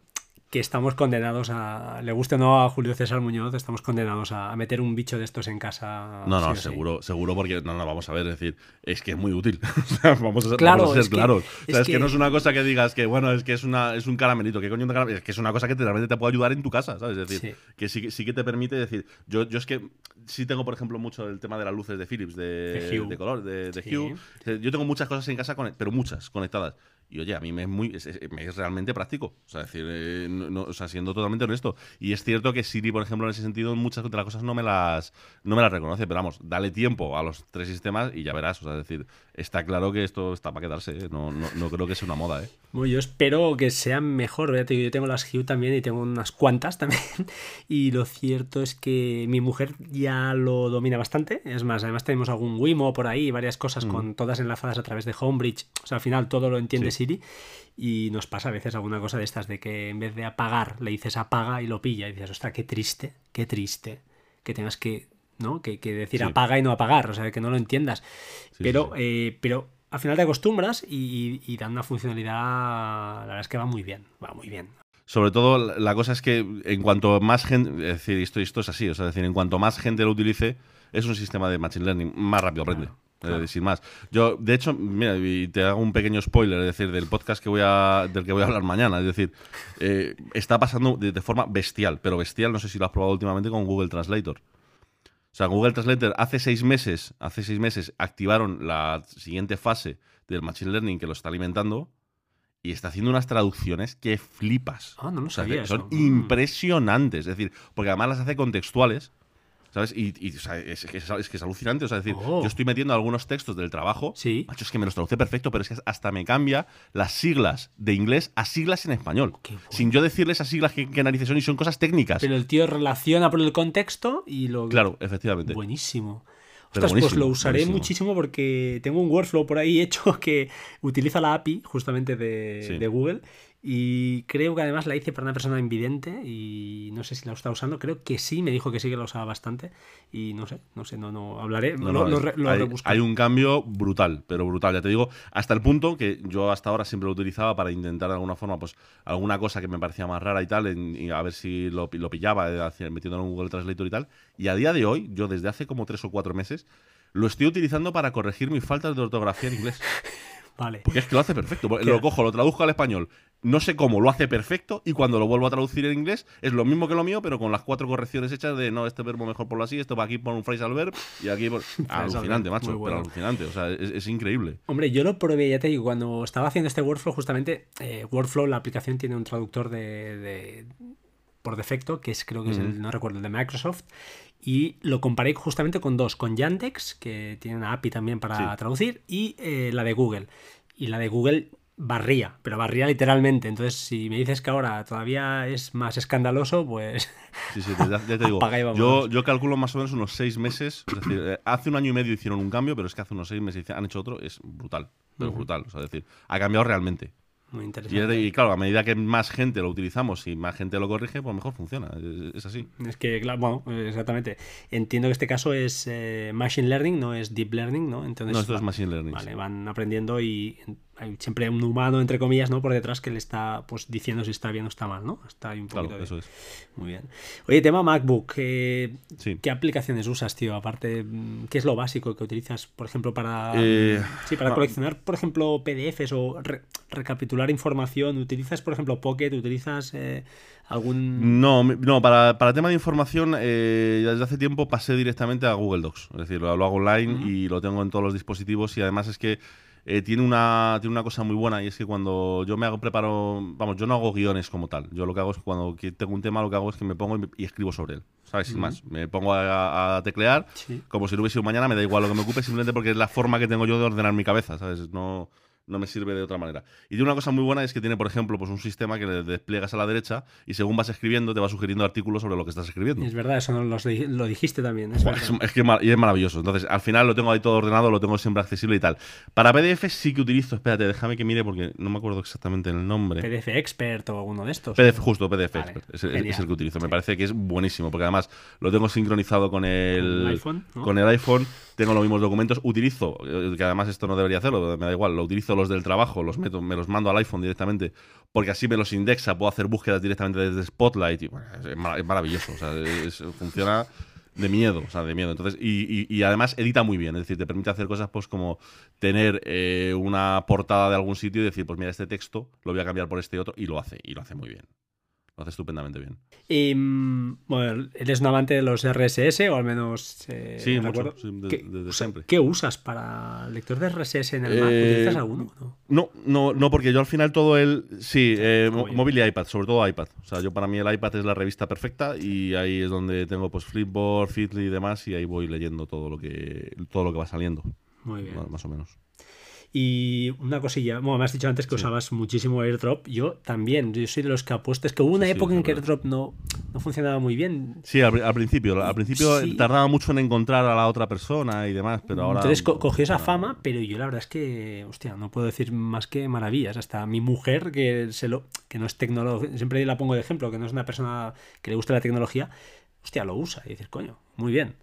que estamos condenados a, le guste o no a Julio César Muñoz, estamos condenados a, a meter un bicho de estos en casa. No, sí no, o sí. seguro, seguro, porque no, no, vamos a ver, es decir, es que es muy útil. O vamos a, Claro, vamos a ser es que- claros. O es sea, es que... que- no es una cosa que digas que, bueno, es que es una es un caramelito, ¿qué coño de caramelo? Es que es una cosa que te, realmente te puede ayudar en tu casa, ¿sabes? Es decir, Sí. que sí, que sí que te permite decir, yo, yo es que sí tengo, por ejemplo, mucho el tema de las luces de Philips, de, De Hue. color, de, de Sí. Hue. O Yo tengo muchas cosas en casa, pero muchas conectadas. Y oye, a mí me es, muy, es, es- me es realmente práctico. O sea, decir, eh, no- no- o sea, siendo totalmente honesto. Y es cierto que Siri, por ejemplo, en ese sentido, muchas de las cosas no me las, no me las reconoce. Pero vamos, dale tiempo a los tres sistemas y ya verás. O sea, es decir, está claro que esto está para quedarse. ¿eh? No, no, no creo que sea una moda, ¿eh? Bueno, yo espero que sean mejor. digo, Yo tengo las Hue también y tengo unas cuantas también. Y lo cierto es que mi mujer ya lo domina bastante. Es más, además tenemos algún Wimo por ahí, varias cosas con todas enlazadas a través de Homebridge. O sea, al final todo lo entiende Sí. Siri. Y nos pasa a veces alguna cosa de estas de que en vez de apagar le dices apaga y lo pilla. Y dices, ostras, qué triste, qué triste. Que tengas que, ¿no? Que, que decir Sí. apaga y no apagar. O sea, que no lo entiendas. Sí, pero, sí, eh, pero al final te acostumbras y, y, y dan una funcionalidad, la verdad es que va muy bien, va muy bien. Sobre todo, la- cosa es que en cuanto más gente. Es decir, esto, esto es así. O sea, es decir, en cuanto más gente lo utilice, es un sistema de Machine Learning. Más rápido aprende. Claro, Eh, sin más. Yo, de hecho, mira, y te hago un pequeño spoiler, es decir, del podcast que voy a, del que voy a hablar mañana. Es decir, eh, está pasando de, de forma bestial, pero bestial, no sé si lo has probado últimamente con Google Translator. O sea, Google Translator hace seis meses, hace seis meses activaron la siguiente fase del Machine Learning que lo está alimentando y está haciendo unas traducciones que flipas. Ah, no lo O sea, sabía que son eso. Mm. impresionantes. Es decir, porque además las hace contextuales. ¿Sabes? Y, y, o sea, es, que es, es que es alucinante. O sea, es decir, Oh. yo estoy metiendo algunos textos del trabajo. Sí. Macho, es que me los traduce perfecto, pero es que hasta me cambia las siglas de inglés a siglas en español. Bueno. Sin yo decirles esas siglas que, que narices son y son cosas técnicas. Pero el tío relaciona por el contexto y lo... Claro, efectivamente. Buenísimo. Ostras, pues lo usaré muchísimo porque tengo un workflow por ahí hecho que utiliza la API justamente de, de Google y creo que además la hice para una persona invidente y no sé si la está usando. Creo que sí, me dijo que sí que la usaba bastante. Y no sé, no sé, no, no hablaré. lo, hay, un cambio brutal, pero brutal. Ya te digo, hasta el punto que yo hasta ahora siempre lo utilizaba para intentar de alguna forma, pues alguna cosa que me parecía más rara y tal, y a ver si lo, lo pillaba eh, metiéndolo en Google Translator y tal. Y a día de hoy, yo desde hace como tres o cuatro meses, lo estoy utilizando para corregir mis faltas de ortografía en inglés. Vale. Porque es que lo hace perfecto. Lo cojo, lo traduzco al español. No sé cómo, lo hace perfecto. Y cuando lo vuelvo a traducir en inglés, es lo mismo que lo mío, pero con las cuatro correcciones hechas de no, este verbo mejor por así, esto va aquí por un phrasal verb y aquí por. alucinante, macho. Pero alucinante. O sea, es, increíble. Hombre, yo lo probé, ya te digo, cuando estaba haciendo este workflow, justamente, eh, Workflow, la aplicación tiene un traductor de, por defecto, que es creo que es el, no recuerdo, el de Microsoft, y lo comparé justamente con dos, con Yandex, que tiene una API también para traducir, y eh, la de Google. Y la de Google barría, pero barría literalmente. Entonces, si me dices que ahora todavía es más escandaloso, pues. Sí, sí, ya, te digo. yo, yo, calculo más o menos unos seis meses. Es decir, eh, hace un año y medio hicieron un cambio, pero es que hace unos seis meses han hecho otro. Es brutal, pero brutal. O sea, es decir, ha cambiado realmente. Muy interesante. Y, claro, a medida que más gente lo utilizamos y más gente lo corrige, pues mejor funciona. Es, así. Es que, claro, bueno, exactamente. Entiendo que este caso es eh, Machine Learning, no es Deep Learning, ¿no? Entonces, no, esto es Machine Learning. Vale, van aprendiendo y hay siempre un humano, entre comillas, ¿no? Por detrás que le está pues diciendo si está bien o está mal, ¿no? Está ahí un poquito. Claro, eso es. Muy bien. Oye, tema MacBook. Eh, ¿Qué aplicaciones usas, tío? Aparte, ¿qué es lo básico que utilizas, por ejemplo, para. Eh, sí, para coleccionar, por ejemplo, PDFs o recapitular información? ¿Utilizas, por ejemplo, Pocket? ¿Utilizas eh, algún.? No, no para, para tema de información, desde hace tiempo pasé directamente a Google Docs. Es decir, lo, hago online y lo tengo en todos los dispositivos y además es que eh, tiene, una, tiene una cosa muy buena y es que cuando yo me hago preparo, vamos, yo no hago guiones como tal. Yo lo que hago es cuando tengo un tema, lo que hago es que me pongo y, escribo sobre él. ¿Sabes? Sin más. Me pongo a, teclear, como si no hubiese sido mañana, me da igual lo que me ocupe, simplemente porque es la forma que tengo yo de ordenar mi cabeza, ¿sabes? No no me sirve de otra manera. Y tiene una cosa muy buena es que tiene, por ejemplo, pues un sistema que le despliegas a la derecha y según vas escribiendo te va sugiriendo artículos sobre lo que estás escribiendo. Es verdad, eso lo dijiste también. Es, que y es maravilloso. Entonces, al final lo tengo ahí todo ordenado, lo tengo siempre accesible y tal. Para PDF sí que utilizo, espérate, déjame que mire porque no me acuerdo exactamente el nombre. PDF Expert o alguno de estos. PDF, justo, PDF Expert. Es, el que utilizo. Me parece que es buenísimo porque además lo tengo sincronizado con el, iPhone. Con el iPhone tengo los mismos documentos, utilizo, eh, que además esto no debería hacerlo, me da igual, lo utilizo los del trabajo, los meto, me los mando al iPhone directamente, porque así me los indexa, puedo hacer búsquedas directamente desde Spotlight, y, es, maravilloso, o sea, funciona de miedo, o sea, de miedo. Entonces, y, además edita muy bien, es decir, te permite hacer cosas pues como tener eh, una portada de algún sitio y decir, pues mira, este texto lo voy a cambiar por este otro, y lo hace, y lo hace muy bien. Lo hace estupendamente bien. Y, mm, bueno, ¿eres un amante de los RSS o al menos... Eh, sí, mucho, desde siempre. ¿Qué usas para lector de RSS en el Mac? Eh, ¿Utilizas alguno? No? no, no, porque yo al final todo el... Sí, eh, móvil y iPad, sobre todo iPad. O sea, yo para mí el iPad es la revista perfecta y ahí es donde tengo pues Flipboard, Feedly y demás y ahí voy leyendo todo lo que, todo lo que va saliendo. Muy bien. Más o menos. Y una cosilla, bueno, me has dicho antes que usabas muchísimo AirDrop. Yo también, yo soy de los que apuesto. Es que hubo una época en que AirDrop no, no funcionaba muy bien. Sí, al, principio. Al principio tardaba mucho en encontrar a la otra persona y demás, pero ahora. Entonces cogió esa fama, pero yo la verdad es que, hostia, no puedo decir más que maravillas. Hasta mi mujer, que, se lo, que no es tecnóloga, siempre la pongo de ejemplo, que no es una persona que le gusta la tecnología, hostia, lo usa. Y dices, coño, muy bien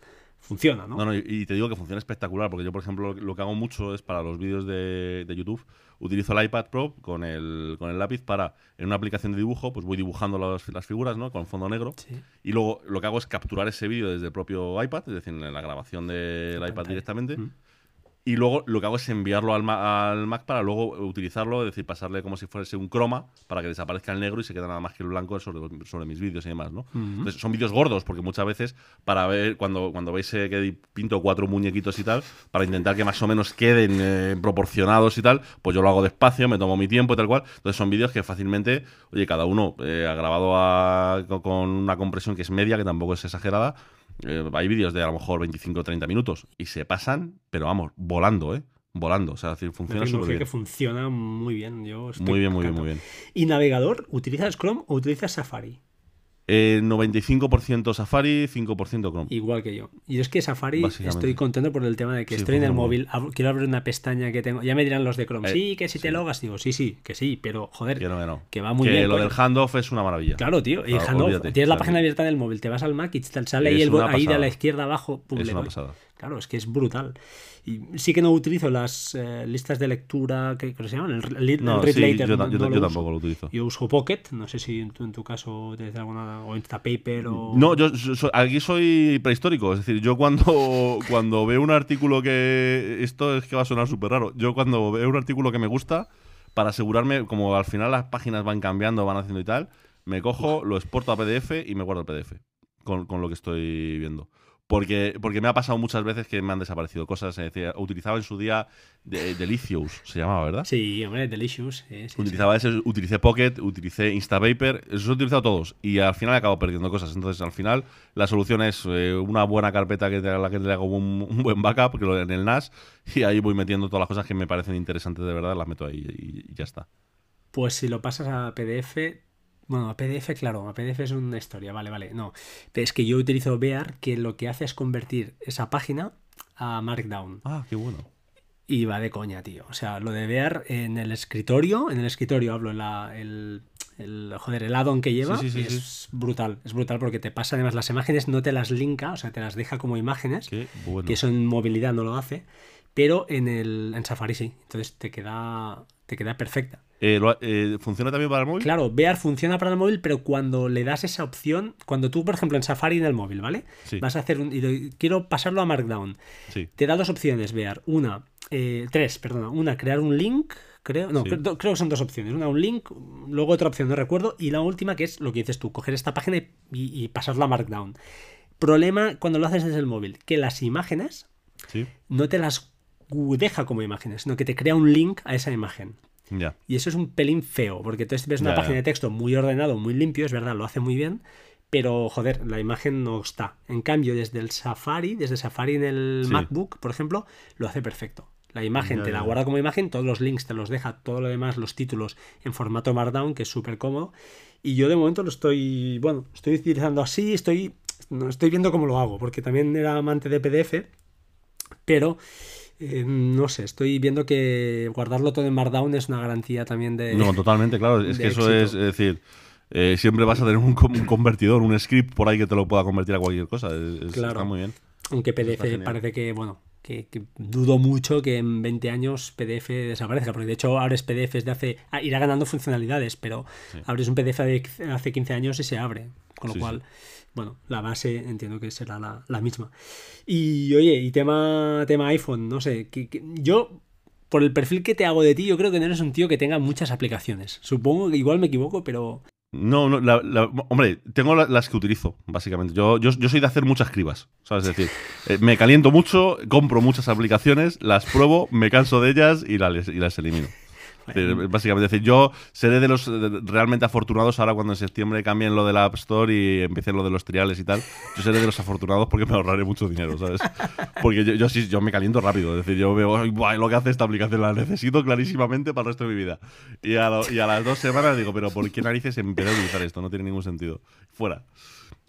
funciona, ¿no? No, y te digo que funciona espectacular, porque yo, por ejemplo, lo que hago mucho es para los vídeos de, YouTube, utilizo el iPad Pro con el, con el lápiz para, en una aplicación de dibujo, pues voy dibujando las, figuras, ¿no? Con fondo negro. Y luego lo que hago es capturar ese vídeo desde el propio iPad, es decir, en la grabación del iPad directamente. Y luego lo que hago es enviarlo al, Mac para luego utilizarlo, es decir, pasarle como si fuese un croma para que desaparezca el negro y se quede nada más que el blanco sobre, sobre mis vídeos y demás, ¿no? Entonces, son vídeos gordos porque muchas veces para ver, cuando, cuando veis que pinto cuatro muñequitos y tal, para intentar que más o menos queden eh, proporcionados y tal, pues yo lo hago despacio, me tomo mi tiempo y tal cual. Entonces son vídeos que fácilmente, oye, cada uno eh, ha grabado con una compresión que es media, que tampoco es exagerada, eh, hay vídeos de a lo mejor 25 o 30 minutos y se pasan, pero vamos, volando, ¿eh? Volando, o sea, decir, funciona súper bien. que funciona muy bien. Yo muy bien, muy bien, muy bien. ¿Y navegador? ¿Utilizas Chrome o utilizas Safari? Eh, 95% Safari, 5% Chrome. Igual que yo. Y es que Safari estoy contento por el tema de que Sí, estoy en el móvil, ab- quiero abrir una pestaña que tengo. Ya me dirán los de Chrome, Eh, sí, que si te logas, digo, sí, sí, que sí, pero joder, Que no, que no. que va muy que bien. lo coño. del handoff es una maravilla. Claro, tío. Y Claro, handoff, olvídate. tienes la página abierta en el móvil, te vas al Mac y sale ahí, Es el bo- una ahí de la izquierda abajo. pum, Es una pasada. Claro, es que es brutal. Y sí que no utilizo las eh, listas de lectura, ¿qué, cómo se llaman? El, el- el No, read sí, later, yo, no- yo, no ta- lo yo uso. tampoco lo utilizo. Yo uso Pocket, no sé si en tu, en tu caso tienes alguna, o Instapaper o... No, yo so- aquí soy prehistórico. Es decir, yo cuando, cuando veo un artículo que. Esto es que va a sonar súper raro. Yo cuando veo un artículo que me gusta, para asegurarme, como al final las páginas van cambiando, van haciendo y tal, me cojo, lo exporto a PDF y me guardo el PDF con, con lo que estoy viendo. Porque, porque me ha pasado muchas veces que me han desaparecido cosas. Es decir, utilizaba en su día de, Delicious, se llamaba, ¿verdad? Sí, hombre, Delicious. sí, sí, sí. Utilizaba ese, utilicé Pocket, utilicé Instapaper, esos he utilizado todos y al final acabo perdiendo cosas. Entonces, al final, la solución es eh, una buena carpeta que te, a la que le hago un, un buen backup que lo- en el NAS y ahí voy metiendo todas las cosas que me parecen interesantes de verdad, las meto ahí y, y ya está. Pues si lo pasas a PDF, bueno, a PDF, claro, a PDF es una historia, vale, vale, no. Pero es que yo utilizo Bear, que lo que hace es convertir esa página a Markdown. Ah, qué bueno. Y va de coña, tío. O sea, lo de Bear en el escritorio, en el escritorio hablo, en la, el, el, joder, el add-on que lleva, Sí, sí, sí, es brutal, es brutal porque te pasa además las imágenes, no te las linka, o sea, te las deja como imágenes, Qué bueno. que eso en movilidad no lo hace, pero en, el, en Safari sí, entonces te queda, te queda perfecta. Eh, eh, ¿Funciona también para el móvil? Claro, Bear funciona para el móvil, pero cuando le das esa opción, cuando tú, por ejemplo, en Safari en el móvil, ¿vale? Sí. Vas a hacer un. y quiero pasarlo a Markdown. Sí. Te da dos opciones, Bear. Una, eh, tres, perdona. Una, crear un link. Creo, no, Sí. creo, que son dos opciones. Una, un link, luego otra opción, no recuerdo. Y la última, que es lo que dices tú, coger esta página y, pasarla a Markdown. Problema cuando lo haces desde el móvil, que las imágenes no te las deja como imágenes, sino que te crea un link a esa imagen. Y eso es un pelín feo, porque entonces ves una página de texto muy ordenado, muy limpio, es verdad, lo hace muy bien, pero joder, la imagen no está. En cambio, desde el Safari, desde Safari en el Sí. MacBook, por ejemplo, lo hace perfecto. La imagen te la guarda como imagen, todos los links te los deja, todo lo demás, los títulos en formato Markdown, que es súper cómodo. Y yo de momento lo estoy, bueno, estoy utilizando así, estoy, no, estoy viendo cómo lo hago, porque también era amante de PDF, pero eh, no sé, estoy viendo que guardarlo todo en Markdown es una garantía también de... No, totalmente, claro. Es que eso es, es decir, eh, siempre vas a tener un, un convertidor, un script por ahí que te lo pueda convertir a cualquier cosa. Es- Claro. Está muy bien. Aunque PDF parece que, bueno, que, que dudo mucho que en 20 años PDF desaparezca, porque de hecho abres PDFs de hace... ah, irá ganando funcionalidades, pero Sí. abres un PDF de hace 15 años y se abre. Con lo Sí, cual, bueno, la base entiendo que será la, la misma. Y oye, y tema, tema iPhone, no sé, que, que- yo... Por el perfil que te hago de ti, yo creo que no eres un tío que tenga muchas aplicaciones. Supongo que igual me equivoco, pero No, no, hombre, tengo la- las que utilizo, básicamente. Yo, yo, yo soy de hacer muchas cribas, ¿sabes? Es decir, eh, me caliento mucho, compro muchas aplicaciones, las pruebo, me canso de ellas y las, y las elimino. Básicamente, es decir, yo seré de los realmente afortunados ahora cuando en septiembre cambien lo de la App Store y empiecen lo de los triales y tal. Yo seré de los afortunados porque me ahorraré mucho dinero, ¿sabes? Porque yo, yo sí, yo me caliento rápido. Es decir, yo veo, "Ay, buah, lo que hace esta aplicación la necesito clarísimamente para el resto de mi vida. Y a, lo- y a las dos semanas digo, pero ¿por qué narices empecé a utilizar esto? No tiene ningún sentido. Fuera.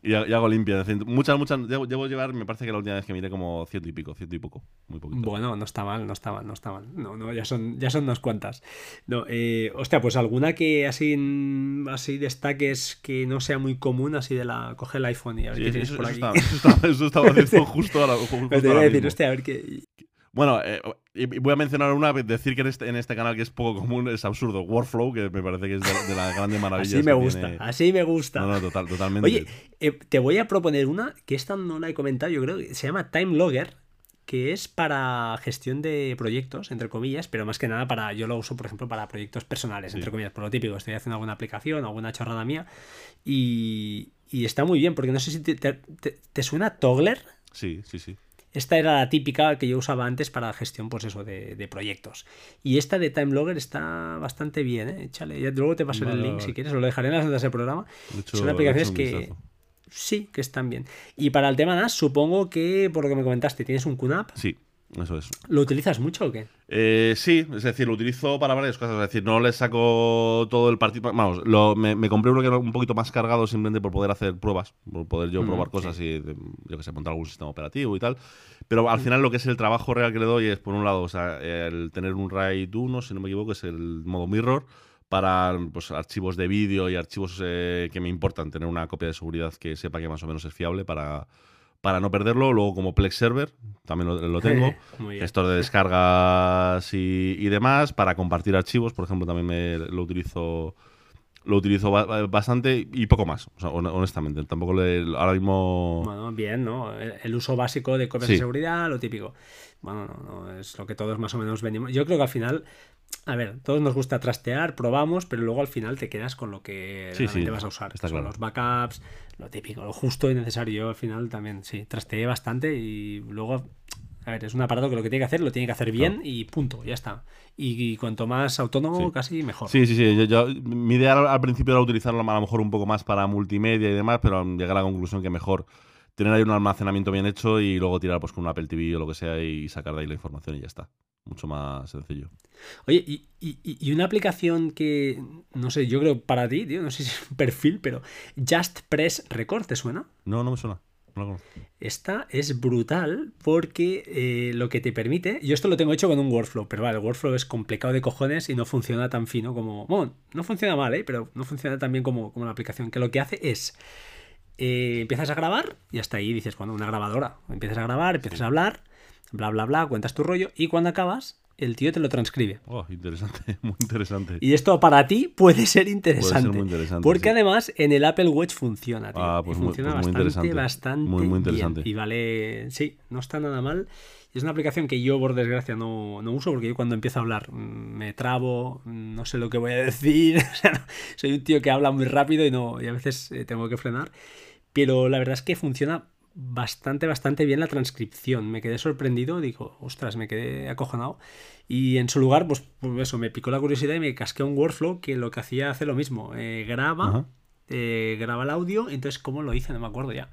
Y, ha- y hago limpia. Muchas, muchas. Llevo, llevo llevar, me parece que la última vez que miré como ciento y pico, ciento y poco. Muy poquito. Bueno, no está mal, no está mal, no está mal. No, no, ya son, ya son unas cuantas. No, eh, hostia, pues alguna que así, así destaques que no sea muy común, así de la. Coge el iPhone y a ver Sí, qué tienes eso, por eso aquí. estaba, eso estaba- eso estaba justo ahora. justo Pero te voy a decir, hostia, a ver qué. Bueno, eh, y voy a mencionar una, decir que en este, en este canal que es poco común es absurdo. Workflow, que me parece que es de, de las grandes maravillas. Así me gusta, tiene- así me gusta. No, no, total, totalmente. Oye, eh, te voy a proponer una que esta no la he comentado, yo creo que se llama Time Logger, que es para gestión de proyectos, entre comillas, pero más que nada para, yo lo uso, por ejemplo, para proyectos personales, Sí. entre comillas, por lo típico, estoy haciendo alguna aplicación, alguna chorrada mía, y, y está muy bien, porque no sé si te, te- te- ¿te suena Toggler. Sí, sí, sí. Esta era la típica que yo usaba antes para gestión, pues eso, de, de proyectos. Y esta de Time Logger está bastante bien, ¿eh? Échale, ya luego te paso Vale, el link vale. si quieres, os lo dejaré en las notas del programa. Hecho, Son aplicaciones que sí, que están bien. Y para el tema NAS, supongo que, por lo que me comentaste, tienes un QNAP. Sí. Eso es. ¿Lo utilizas mucho o qué? Eh, sí, es decir, lo utilizo para varias cosas. Es decir, no le saco todo el partido. Vamos, lo- me, me compré uno que era un poquito más cargado simplemente por poder hacer pruebas, por poder yo Mm, probar cosas y, yo que sé, montar algún sistema operativo y tal. Pero al final lo que es el trabajo real que le doy es, por un lado, o sea, el tener un RAID 1, si no me equivoco, es el modo mirror para pues, archivos de vídeo y archivos eh, que me importan, tener una copia de seguridad que sepa que más o menos es fiable para, para no perderlo. Luego como Plex Server, también lo, lo tengo. Gestor de descargas y, y demás para compartir archivos por ejemplo también me, lo utilizo lo utilizo ba- ba- bastante y poco más o sea, hon- honestamente tampoco le ahora mismo Bueno, bien, ¿no? El, el uso básico de copias Sí. de seguridad, lo típico. Bueno, no, no, es lo que todos más o menos venimos. Yo creo que al final, a ver, todos nos gusta trastear, probamos, pero luego al final te quedas con lo que Sí, realmente sí, vas a usar. está claro. los backups, lo típico, lo justo y necesario. Yo al final también, sí, trasteé bastante y luego, a ver, es un aparato que lo que tiene que hacer lo tiene que hacer bien y punto, ya está. Y, y cuanto más autónomo, Sí. casi mejor. Sí, sí, sí. Yo, yo- mi idea al, al principio era utilizarlo a lo mejor un poco más para multimedia y demás, pero llegué a la conclusión que mejor tener ahí un almacenamiento bien hecho y luego tirar pues con un Apple TV o lo que sea y sacar de ahí la información y ya está. Mucho más sencillo. Oye, y, y- y una aplicación que, no sé, yo creo para ti, tío, no sé si es un perfil, pero Just Press Record, ¿te suena? No, no me suena. No. Esta es brutal porque eh, lo que te permite, yo esto lo tengo hecho con un workflow, pero vale, el workflow es complicado de cojones y no funciona tan fino como, bueno, no funciona mal, ¿eh? pero no funciona tan bien como, como la aplicación, que lo que hace es, eh, empiezas a grabar y hasta ahí dices, bueno, una grabadora, empiezas a grabar, empiezas a hablar, bla, bla, bla, cuentas tu rollo y cuando acabas, el tío te lo transcribe. Oh, interesante, muy interesante. Y esto para ti puede ser interesante. muy interesante, Porque sí. además en el Apple Watch funciona, tío. Ah, Y pues muy- funciona pues muy bastante, interesante. bastante. Muy, muy interesante. bien. Y vale, sí, no está nada mal. Es una aplicación que yo, por desgracia, no, no uso porque yo cuando empiezo a hablar mm, me trabo, mm, no sé lo que voy a decir. o sea, no- soy un tío que habla muy rápido y, no, y a veces eh, tengo que frenar. Pero la verdad es que funciona bastante, bastante bien la transcripción. Me quedé sorprendido, digo, ostras, me quedé acojonado. Y en su lugar, pues, pues eso, me picó la curiosidad y me casqué un workflow que lo que hacía hace lo mismo. Eh, graba, eh, graba el audio, entonces, ¿cómo lo hice? No me acuerdo ya.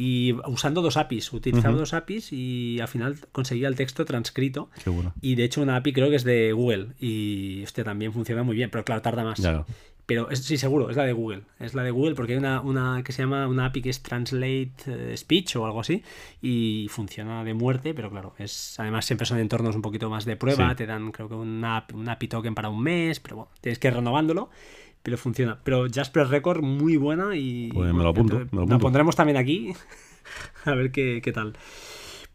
Y usando dos APIs, utilizaba dos APIs y al final conseguía el texto transcrito. Qué bueno. Y de hecho, una API creo que es de Google. Y este también funciona muy bien, pero claro, tarda más. Ya, Pero es- sí, seguro, es la de Google. Es la de Google porque hay una, una que se llama una API que es Translate eh, Speech o algo así y funciona de muerte, pero claro, es además siempre son entornos un poquito más de prueba, Sí. te dan creo que una, app- un API token para un mes, pero bueno, tienes que ir renovándolo, pero funciona. Pero Jasper Record muy buena y Pues me lo apunto, me lo la apunto. pondremos también aquí a ver qué, qué tal.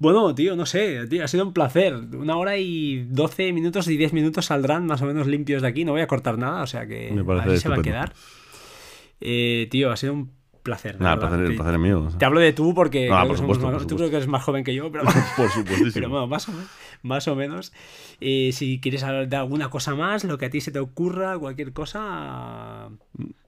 Bueno, tío, no sé, tío, ha sido un placer. Una hora y 12 minutos y 10 minutos saldrán más o menos limpios de aquí. No voy a cortar nada, o sea que así se va a quedar. Eh, tío, ha sido un placer. Nada, placer, el placer es mío. o sea. Te hablo de tú porque Ah, creo por que somos supuesto, más- por tú creo que eres más joven que yo, pero, Por pero bueno, más o menos. Más o menos. Eh, si quieres hablar de alguna cosa más, lo que a ti se te ocurra, cualquier cosa,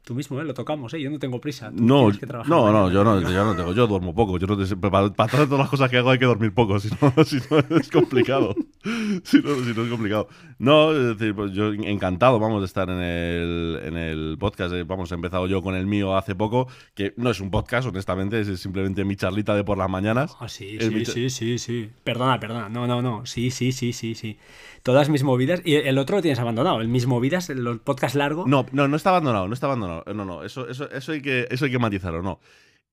tú mismo, ¿eh? Lo tocamos, ¿eh? Yo no tengo prisa. tú No, que no, no, mañana. yo no, yo no tengo, yo duermo poco. Yo no te- para, para todas las cosas que hago hay que dormir poco, si no, si no es complicado. si, no, si no es complicado. No, es decir, pues yo encantado, vamos, de estar en el, en el podcast. eh, Vamos, he empezado yo con el mío hace poco, que no es un podcast, honestamente, es simplemente mi charlita de por las mañanas. Ah, sí, Es sí, sí, sí, sí. Perdona, perdona. No, no, no. Sí, sí, sí, sí, sí. Todas mis movidas. Y el otro lo tienes abandonado. El mis movidas, el podcast largo. No, no, no está abandonado, no está abandonado. No, no, eso, eso, eso, hay, que, eso hay que matizarlo, no.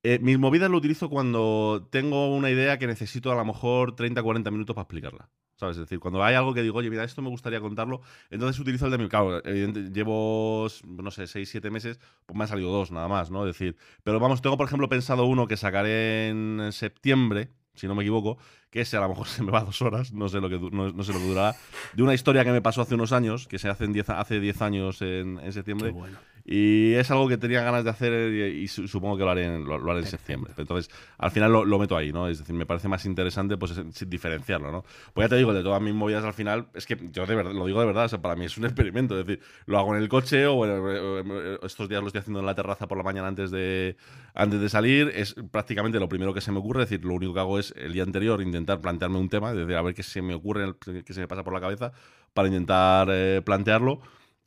Eh, mis movidas lo utilizo cuando tengo una idea que necesito a lo mejor 30, 40 minutos para explicarla. ¿Sabes? Es decir, cuando hay algo que digo, oye, mira, esto me gustaría contarlo, entonces utilizo el de mi. Claro, evidente- llevo, no sé, 6, 7 meses, pues me han salido dos nada más, ¿no? Es decir, pero vamos, tengo por ejemplo pensado uno que sacaré en septiembre, si no me equivoco, que ese a lo mejor se me va dos horas, no sé lo que, no, sé lo que durará, de una historia que me pasó hace unos años, que se hace en 10 a- hace 10 años en, en Qué septiembre. bueno. Y es algo que tenía ganas de hacer y, y su- supongo que lo haré en, lo, lo haré en septiembre. Entonces, al final lo, lo meto ahí, ¿no? Es decir, me parece más interesante pues es- sin diferenciarlo, ¿no? Pues ya te digo, de todas mis movidas al final, es que yo de verdad, lo digo de verdad, o sea, para mí es un experimento. Es decir, lo hago en el coche o, eh, eh, estos días lo estoy haciendo en la terraza por la mañana antes de, antes de salir. Es prácticamente lo primero que se me ocurre. Es decir, lo único que hago es el día anterior intentar plantearme un tema, es decir, a ver qué se me ocurre, qué se me pasa por la cabeza para intentar eh, plantearlo.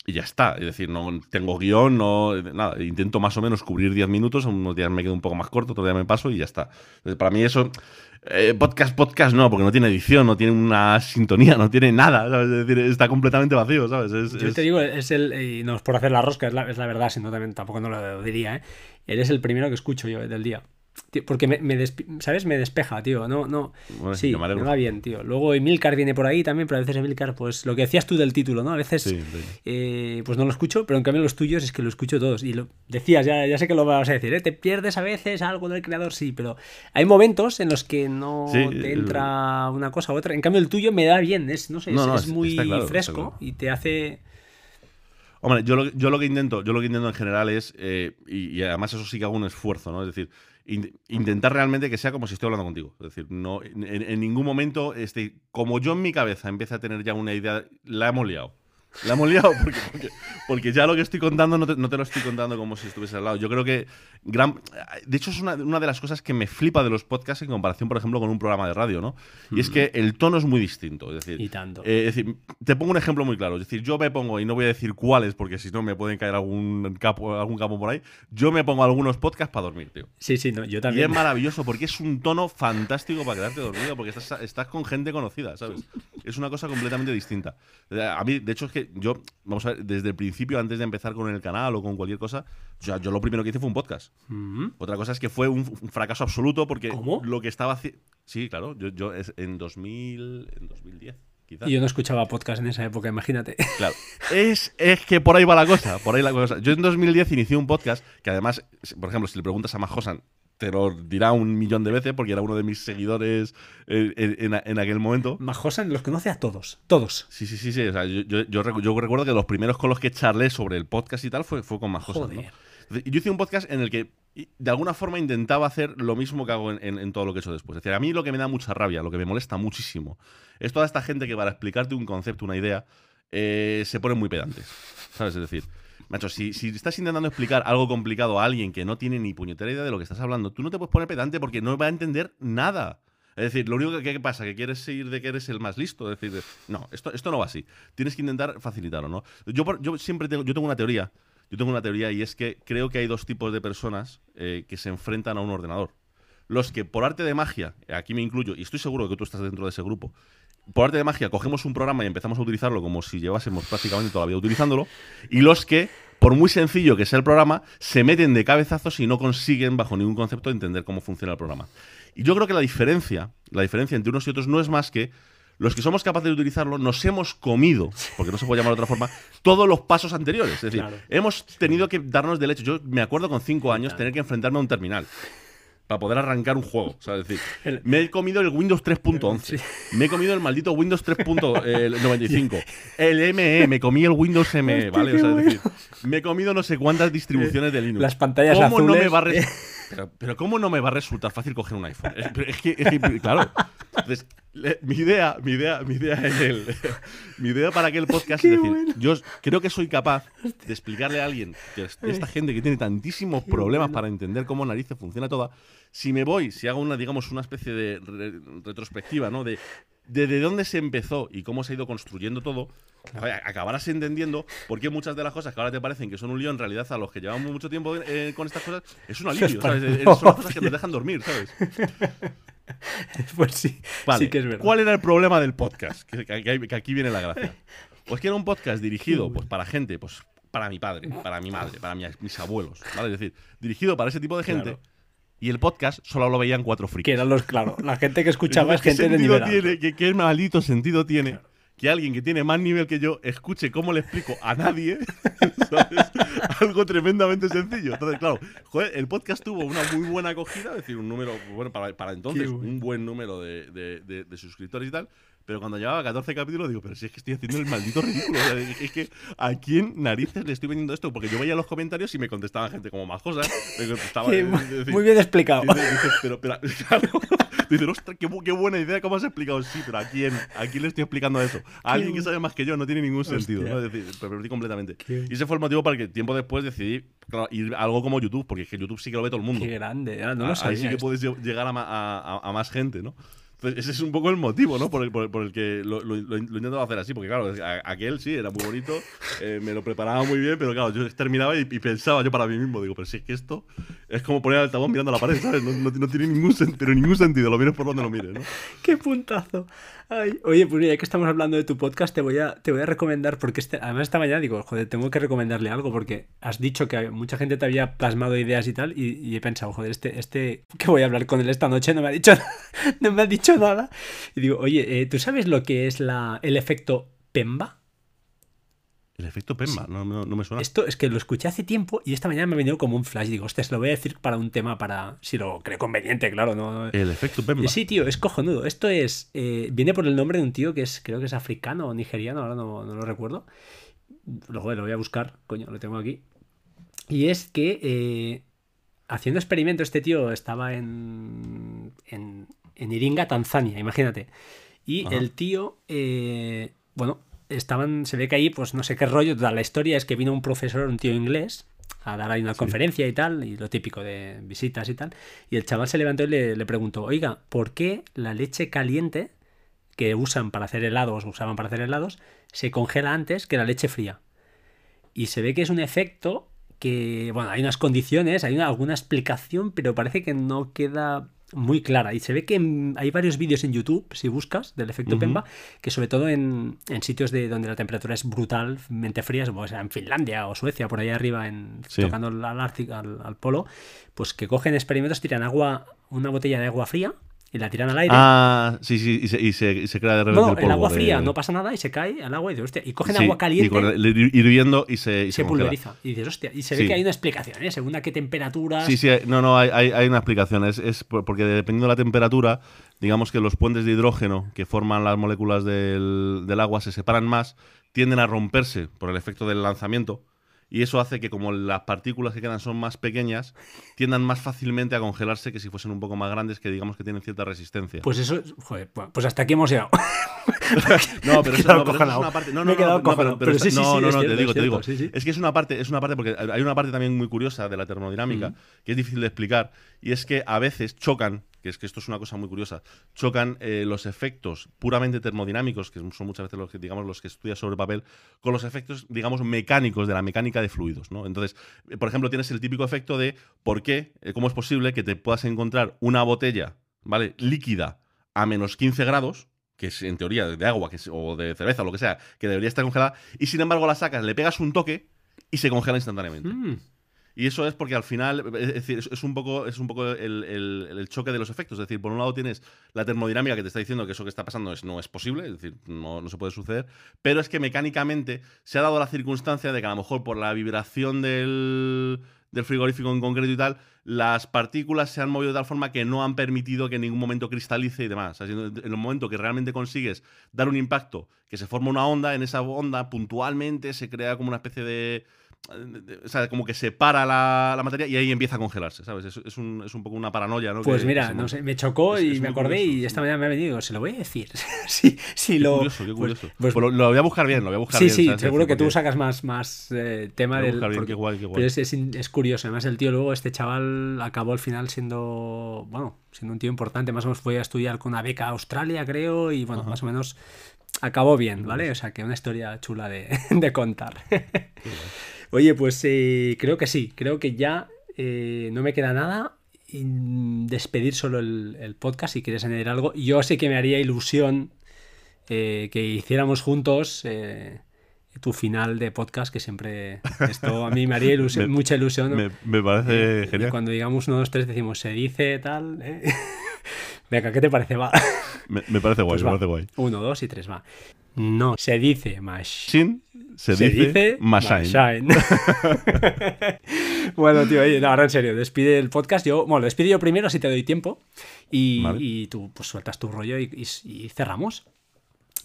Y ya está. Es decir, no tengo guion, no. Nada, intento más o menos cubrir 10 minutos, unos días me quedo un poco más corto, otros días me paso y ya está. Entonces, para mí eso. eh, podcast, podcast no, porque no tiene edición, no tiene una sintonía, no tiene nada, ¿sabes? Es decir, está completamente vacío, ¿sabes? Es- Yo es- te digo, es el. Y no es por hacer la rosca, es la, es la verdad, sino también tampoco no lo diría, ¿eh? Eres el primero que escucho yo eh, del día. Tío, porque me, ¿sabes? Me despeja, tío. No, no. Bueno, sí, me me, va bien, tío. Luego Emilcar viene por ahí también, pero a veces Emilcar, pues lo que decías tú del título, ¿no? A veces, Sí, sí. eh, pues no lo escucho, pero en cambio los tuyos es que lo escucho todos. Y lo decías, ya, ya sé que lo vas a decir, ¿eh? Te pierdes a veces algo del creador, sí, pero hay momentos en los que no Sí, te el- entra una cosa u otra. En cambio el tuyo me da bien, es, no sé, No, es, no, es está muy claro, fresco claro. y te hace... Hombre, yo lo, yo lo que intento, yo lo que intento en general es, eh, y, y además eso sí que hago un esfuerzo, ¿no? Es decir, in- intentar realmente que sea como si estoy hablando contigo. Es decir, no, en, en ningún momento, este, como yo en mi cabeza empiezo a tener ya una idea, la hemos liado. La hemos liado porque, porque, porque ya lo que estoy contando no te, no te lo estoy contando como si estuviese al lado. Yo creo que gran, de hecho es una, una de las cosas que me flipa de los podcasts en comparación, por ejemplo, con un programa de radio, ¿no? Y es que el tono es muy distinto. Es decir, Y tanto. eh, es decir, te pongo un ejemplo muy claro. Es decir, yo me pongo, y no voy a decir cuáles, porque si no me pueden caer algún capo, algún capo por ahí. Yo me pongo algunos podcasts para dormir, tío. Sí, sí, no, yo Y también. es maravilloso porque es un tono fantástico para quedarte dormido, porque estás, estás con gente conocida, ¿sabes? Es una cosa completamente distinta. A mí, de hecho, es que yo, vamos a ver, desde el principio, antes de empezar con el canal o con cualquier cosa, o sea, yo lo primero que hice fue un podcast. Mm. Otra cosa es que fue un, un fracaso absoluto porque ¿Cómo? lo que estaba haciendo. Sí, claro, yo, yo es- en 2000, en 2010, quizás. Y yo no escuchaba podcast en esa época, imagínate. Claro. Es, es que por ahí va la cosa. Por ahí la cosa. Yo en 2010 inicié un podcast que además, por ejemplo, si le preguntas a Majosan, te lo dirá un millón de veces porque era uno de mis seguidores eh, en, en- en aquel momento. Majosan los conoce a todos, todos. Sí, sí, sí, sí. O sea, yo, yo- yo recu- yo recuerdo que los primeros con los que charlé sobre el podcast y tal fue, fue con Majosan. ¿no? Joder. Yo hice un podcast en el que de alguna forma intentaba hacer lo mismo que hago en, en- en todo lo que he hecho después. Es decir, a mí lo que me da mucha rabia, lo que me molesta muchísimo, es toda esta gente que para explicarte un concepto, una idea, eh, se ponen muy pedantes. ¿Sabes? Es decir, macho, si, estás intentando explicar algo complicado a alguien que no tiene ni puñetera idea de lo que estás hablando, tú no te puedes poner pedante porque no va a entender nada. Es decir, lo único que, que pasa, que quieres seguir de que eres el más listo. Decir, de- no, esto, no va así. Tienes que intentar facilitarlo, ¿no? Yo siempre tengo, yo tengo una teoría. Yo tengo una teoría y es que creo que hay dos tipos de personas eh, que se enfrentan a un ordenador. Los que por arte de magia, aquí me incluyo, y estoy seguro que tú estás dentro de ese grupo, por arte de magia cogemos un programa y empezamos a utilizarlo como si llevásemos prácticamente toda la vida utilizándolo, y los que, por muy sencillo que sea el programa, se meten de cabezazos y no consiguen bajo ningún concepto entender cómo funciona el programa. Y yo creo que la diferencia, la diferencia entre unos y otros no es más que los que somos capaces de utilizarlo nos hemos comido, porque no se puede llamar de otra forma, todos los pasos anteriores. Es decir, Claro. hemos tenido que darnos del hecho. Yo me acuerdo con cinco años tener que enfrentarme a un terminal para poder arrancar un juego. O sea, es decir, me he comido el Windows 3.11. Me he comido el maldito Windows 3.95. El ME, me comí el Windows ME, ¿vale? O sea, es decir, me he comido no sé cuántas distribuciones de Linux. Las pantallas ¿Cómo no me azules. va a res- pero, pero ¿cómo no me va a resultar fácil coger un iPhone? Es, es que, es que, claro. Entonces, le- mi idea, mi idea, mi idea en el, mi idea para aquel podcast Qué es decir, bueno. yo creo que soy capaz de explicarle a alguien, que es- esta gente que tiene tantísimos problemas para entender cómo narices funciona toda, si me voy, si hago una, digamos, una especie de re- retrospectiva, ¿no? De desde dónde se empezó y cómo se ha ido construyendo todo, joder, acabarás entendiendo por qué muchas de las cosas que ahora te parecen que son un lío, en realidad a los que llevamos mucho tiempo eh, con estas cosas, es un alivio, ¿sabes? Eh, Son cosas que nos dejan dormir, ¿sabes? Pues sí, Vale, sí que es verdad. ¿Cuál era el problema del podcast? Que, aquí viene la gracia. Pues que era un podcast dirigido pues, para gente, pues para mi padre, para mi madre, para mi- mis abuelos, ¿vale? Es decir, dirigido para ese tipo de gente. Claro. Y el podcast solo lo veían cuatro frikis. Que eran los, claro, la gente que escuchaba es Entonces, ¿qué gente de nivel tiene, ¿qué, qué maldito sentido tiene que alguien que tiene más nivel que yo escuche cómo le explico a nadie ¿sabes? algo tremendamente sencillo? Entonces, claro, joder, el podcast tuvo una muy buena acogida, es decir, un número, bueno, para, para entonces, bueno. un buen número de, de- de- de suscriptores y tal. Pero cuando llevaba 14 capítulos, digo, pero si es que estoy haciendo el maldito ridículo. O sea, es que, ¿a quién narices le estoy vendiendo esto? Porque yo veía los comentarios y me contestaba gente como más cosas. Me contestaba, Sí, es muy, decir, muy bien explicado. Dice, dice, pero, pero, claro. Dice, ostras, qué, bu- qué buena idea, ¿cómo has explicado? Sí, pero ¿a quién? ¿A quién le estoy explicando eso? A alguien que sabe más que yo, no tiene ningún sentido. ¿no? Es decir, me perdí completamente. Qué- Y ese fue el motivo para que tiempo después decidí claro, ir a algo como YouTube, porque es que YouTube sí que lo ve todo el mundo. Qué grande, no lo Ahí sabía. sí que puedes lle- llegar a- a- a más gente, ¿no? Entonces, ese es un poco el motivo, ¿no? Por el, por el, por el que lo, lo, lo, intento hacer así, porque claro, aquel sí, era muy bonito, eh, me lo preparaba muy bien, pero claro, yo terminaba y, y, pensaba yo para mí mismo, digo, pero si es que esto es como poner al altavoz mirando a la pared, ¿sabes? No, no, no tiene ningún, pero ningún sentido, lo mires por donde lo mires, ¿no? ¡Qué puntazo! Oye, pues ya que estamos hablando de tu podcast, te voy a, te voy a recomendar, porque este, además esta mañana digo, joder, tengo que recomendarle algo, porque has dicho que mucha gente te había plasmado ideas y tal, y, y he pensado, joder, este, este, que voy a hablar con él esta noche, no me ha dicho, no me ha dicho nada. Y digo, oye, eh, ¿tú sabes lo que es la, el efecto Pemba? El efecto Pemba, sí. no, no, no, me suena. Esto es que lo escuché hace tiempo y esta mañana me ha venido como un flash. Digo, hostia, se lo voy a decir para un tema para. Si lo creo conveniente, claro. no El efecto Pemba. Sí, tío, es cojonudo. Esto es. Eh, viene por el nombre de un tío que es, creo que es africano o nigeriano, ahora no, no lo recuerdo. Luego lo voy a buscar, coño, lo tengo aquí. Y es que eh, haciendo experimento, este tío estaba en, en, en Iringa, Tanzania, imagínate. Y Ajá. el tío, eh, bueno, estaban, se ve que ahí, pues no sé qué rollo, toda la historia es que vino un profesor, un tío inglés, a dar ahí una sí. conferencia y tal, y lo típico de visitas y tal, y el chaval se levantó y le, le, preguntó, oiga, ¿por qué la leche caliente que usan para hacer helados, usaban para hacer helados, se congela antes que la leche fría? Y se ve que es un efecto que, bueno, hay unas condiciones, hay una, alguna explicación, pero parece que no queda muy clara. Y se ve que hay varios vídeos en YouTube, si buscas, del efecto uh -huh. Pemba, que sobre todo en, en, sitios de donde la temperatura es brutalmente fría, como sea en Finlandia o Suecia, por ahí arriba, en, sí. tocando al, Ártico, al, al, polo, pues que cogen experimentos, tiran agua, una botella de agua fría y la tiran al aire. Ah, sí, sí, y se, y se, y se crea de repente no, el polvo. el agua fría de... no pasa nada y se cae al agua y dices, hostia, y cogen sí, agua caliente. Y con el, hirviendo y se, y se, se pulveriza. Y dices, hostia, y se ve sí. que hay una explicación, ¿eh? Según a qué temperaturas. Sí, sí, no, no, hay, hay, hay una explicación. Es, es porque dependiendo de la temperatura, digamos que los puentes de hidrógeno que forman las moléculas del, del agua se separan más, tienden a romperse por el efecto del lanzamiento y eso hace que como las partículas que quedan son más pequeñas, tiendan más fácilmente a congelarse que si fuesen un poco más grandes, que digamos que tienen cierta resistencia. Pues eso, joder, pues hasta aquí hemos llegado. no, pero eso, no, pero eso es una parte. No, no, no, no, pero, sí, sí, no, no, no, te digo, te digo. Es que es una parte, es una parte porque hay una parte también muy curiosa de la termodinámica, que es difícil de explicar, y es que a veces chocan que es que esto es una cosa muy curiosa, chocan eh, los efectos puramente termodinámicos, que son muchas veces los que, digamos, los que estudias sobre papel, con los efectos, digamos, mecánicos de la mecánica de fluidos, ¿no? Entonces, eh, por ejemplo, tienes el típico efecto de por qué, eh, cómo es posible que te puedas encontrar una botella, ¿vale? Líquida a menos 15 grados, que es en teoría de agua que o de cerveza o lo que sea, que debería estar congelada, y sin embargo la sacas, le pegas un toque y se congela instantáneamente. Mm. Y eso es porque al final, es decir, es un poco, es un poco el, el, el, choque de los efectos. Es decir, por un lado tienes la termodinámica que te está diciendo que eso que está pasando es, no es posible, es decir, no, no se puede suceder, pero es que mecánicamente se ha dado la circunstancia de que a lo mejor por la vibración del, del frigorífico en concreto y tal, las partículas se han movido de tal forma que no han permitido que en ningún momento cristalice y demás. en el momento que realmente consigues dar un impacto, que se forma una onda, en esa onda puntualmente se crea como una especie de o sea, como que separa la, la, materia y ahí empieza a congelarse, ¿sabes? Es, es, un, es un, poco una paranoia, ¿no? Pues que, mira, que no sé, me chocó es, y me acordé curioso, y esta mañana me ha venido, se lo voy a decir. sí, sí, qué lo... Curioso, qué curioso. Pues, pues, pues, lo, lo, voy a buscar bien, lo voy a buscar sí, bien. Sí, ¿sabes? seguro que tú sacas más, más eh, tema del... Bien, porque, qué guay, qué guay. Pero es, curioso, además el tío luego, este chaval acabó al final siendo, bueno, siendo un tío importante, más o menos fue a estudiar con una beca a Australia, creo, y bueno, Ajá. más o menos acabó bien, ¿vale? O sea, que una historia chula de, de contar. Oye, pues eh, creo que sí, creo que ya eh, no me queda nada. despedir solo el, el, podcast si quieres añadir algo. Yo sé que me haría ilusión eh, que hiciéramos juntos tu final de podcast, que siempre esto a mí me haría ilusión, me, mucha ilusión. Me, me parece eh, genial. Cuando digamos uno, dos, tres, decimos se dice tal. ¿eh? Venga, ¿qué te parece? Va. Me, me parece guay, pues me va. parece guay. Uno, dos y tres, va. No, se dice machine. Se, se, dice, dice machine. bueno, tío, oye, no, ahora en serio, despide el podcast. Yo, bueno, lo despido yo primero si te doy tiempo. Y, vale. y tú pues sueltas tu rollo y, y, y cerramos.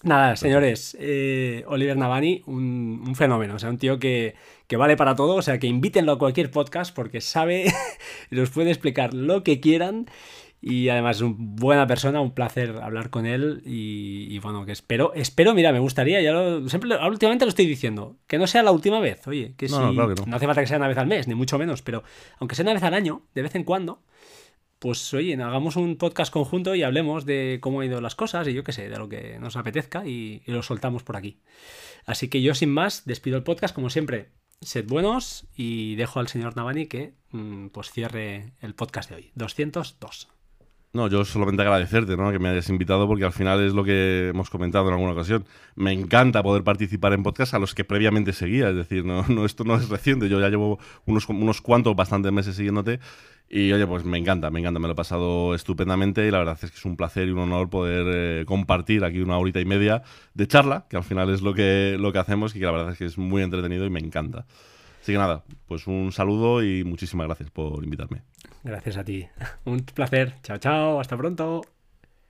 Nada, señores, eh, Oliver Navani, un, un, fenómeno, o sea, un tío que, que, vale para todo, o sea, que invítenlo a cualquier podcast porque sabe, los puede explicar lo que quieran y además es una buena persona, un placer hablar con él y, y, bueno, que espero, espero, mira, me gustaría, ya lo, siempre, últimamente lo estoy diciendo, que no sea la última vez, oye, que no, si, no, claro que no. no hace falta que sea una vez al mes, ni mucho menos, pero aunque sea una vez al año, de vez en cuando, pues oye, hagamos un podcast conjunto y hablemos de cómo han ido las cosas y yo qué sé, de lo que nos apetezca y, y lo soltamos por aquí. Así que yo sin más despido el podcast como siempre. Sed buenos y dejo al señor Navani que mm, pues cierre el podcast de hoy. 202. No, yo solamente agradecerte ¿no? que me hayas invitado porque al final es lo que hemos comentado en alguna ocasión. Me encanta poder participar en podcasts a los que previamente seguía, es decir, no, no esto no es reciente, yo ya llevo unos, unos cuantos, bastantes meses siguiéndote y oye, pues me encanta, me encanta, me lo he pasado estupendamente y la verdad es que es un placer y un honor poder eh, compartir aquí una horita y media de charla, que al final es lo que, lo que hacemos y que la verdad es que es muy entretenido y me encanta. Así que nada, pues un saludo y muchísimas gracias por invitarme. Gracias a ti. Un placer. Chao, chao. Hasta pronto.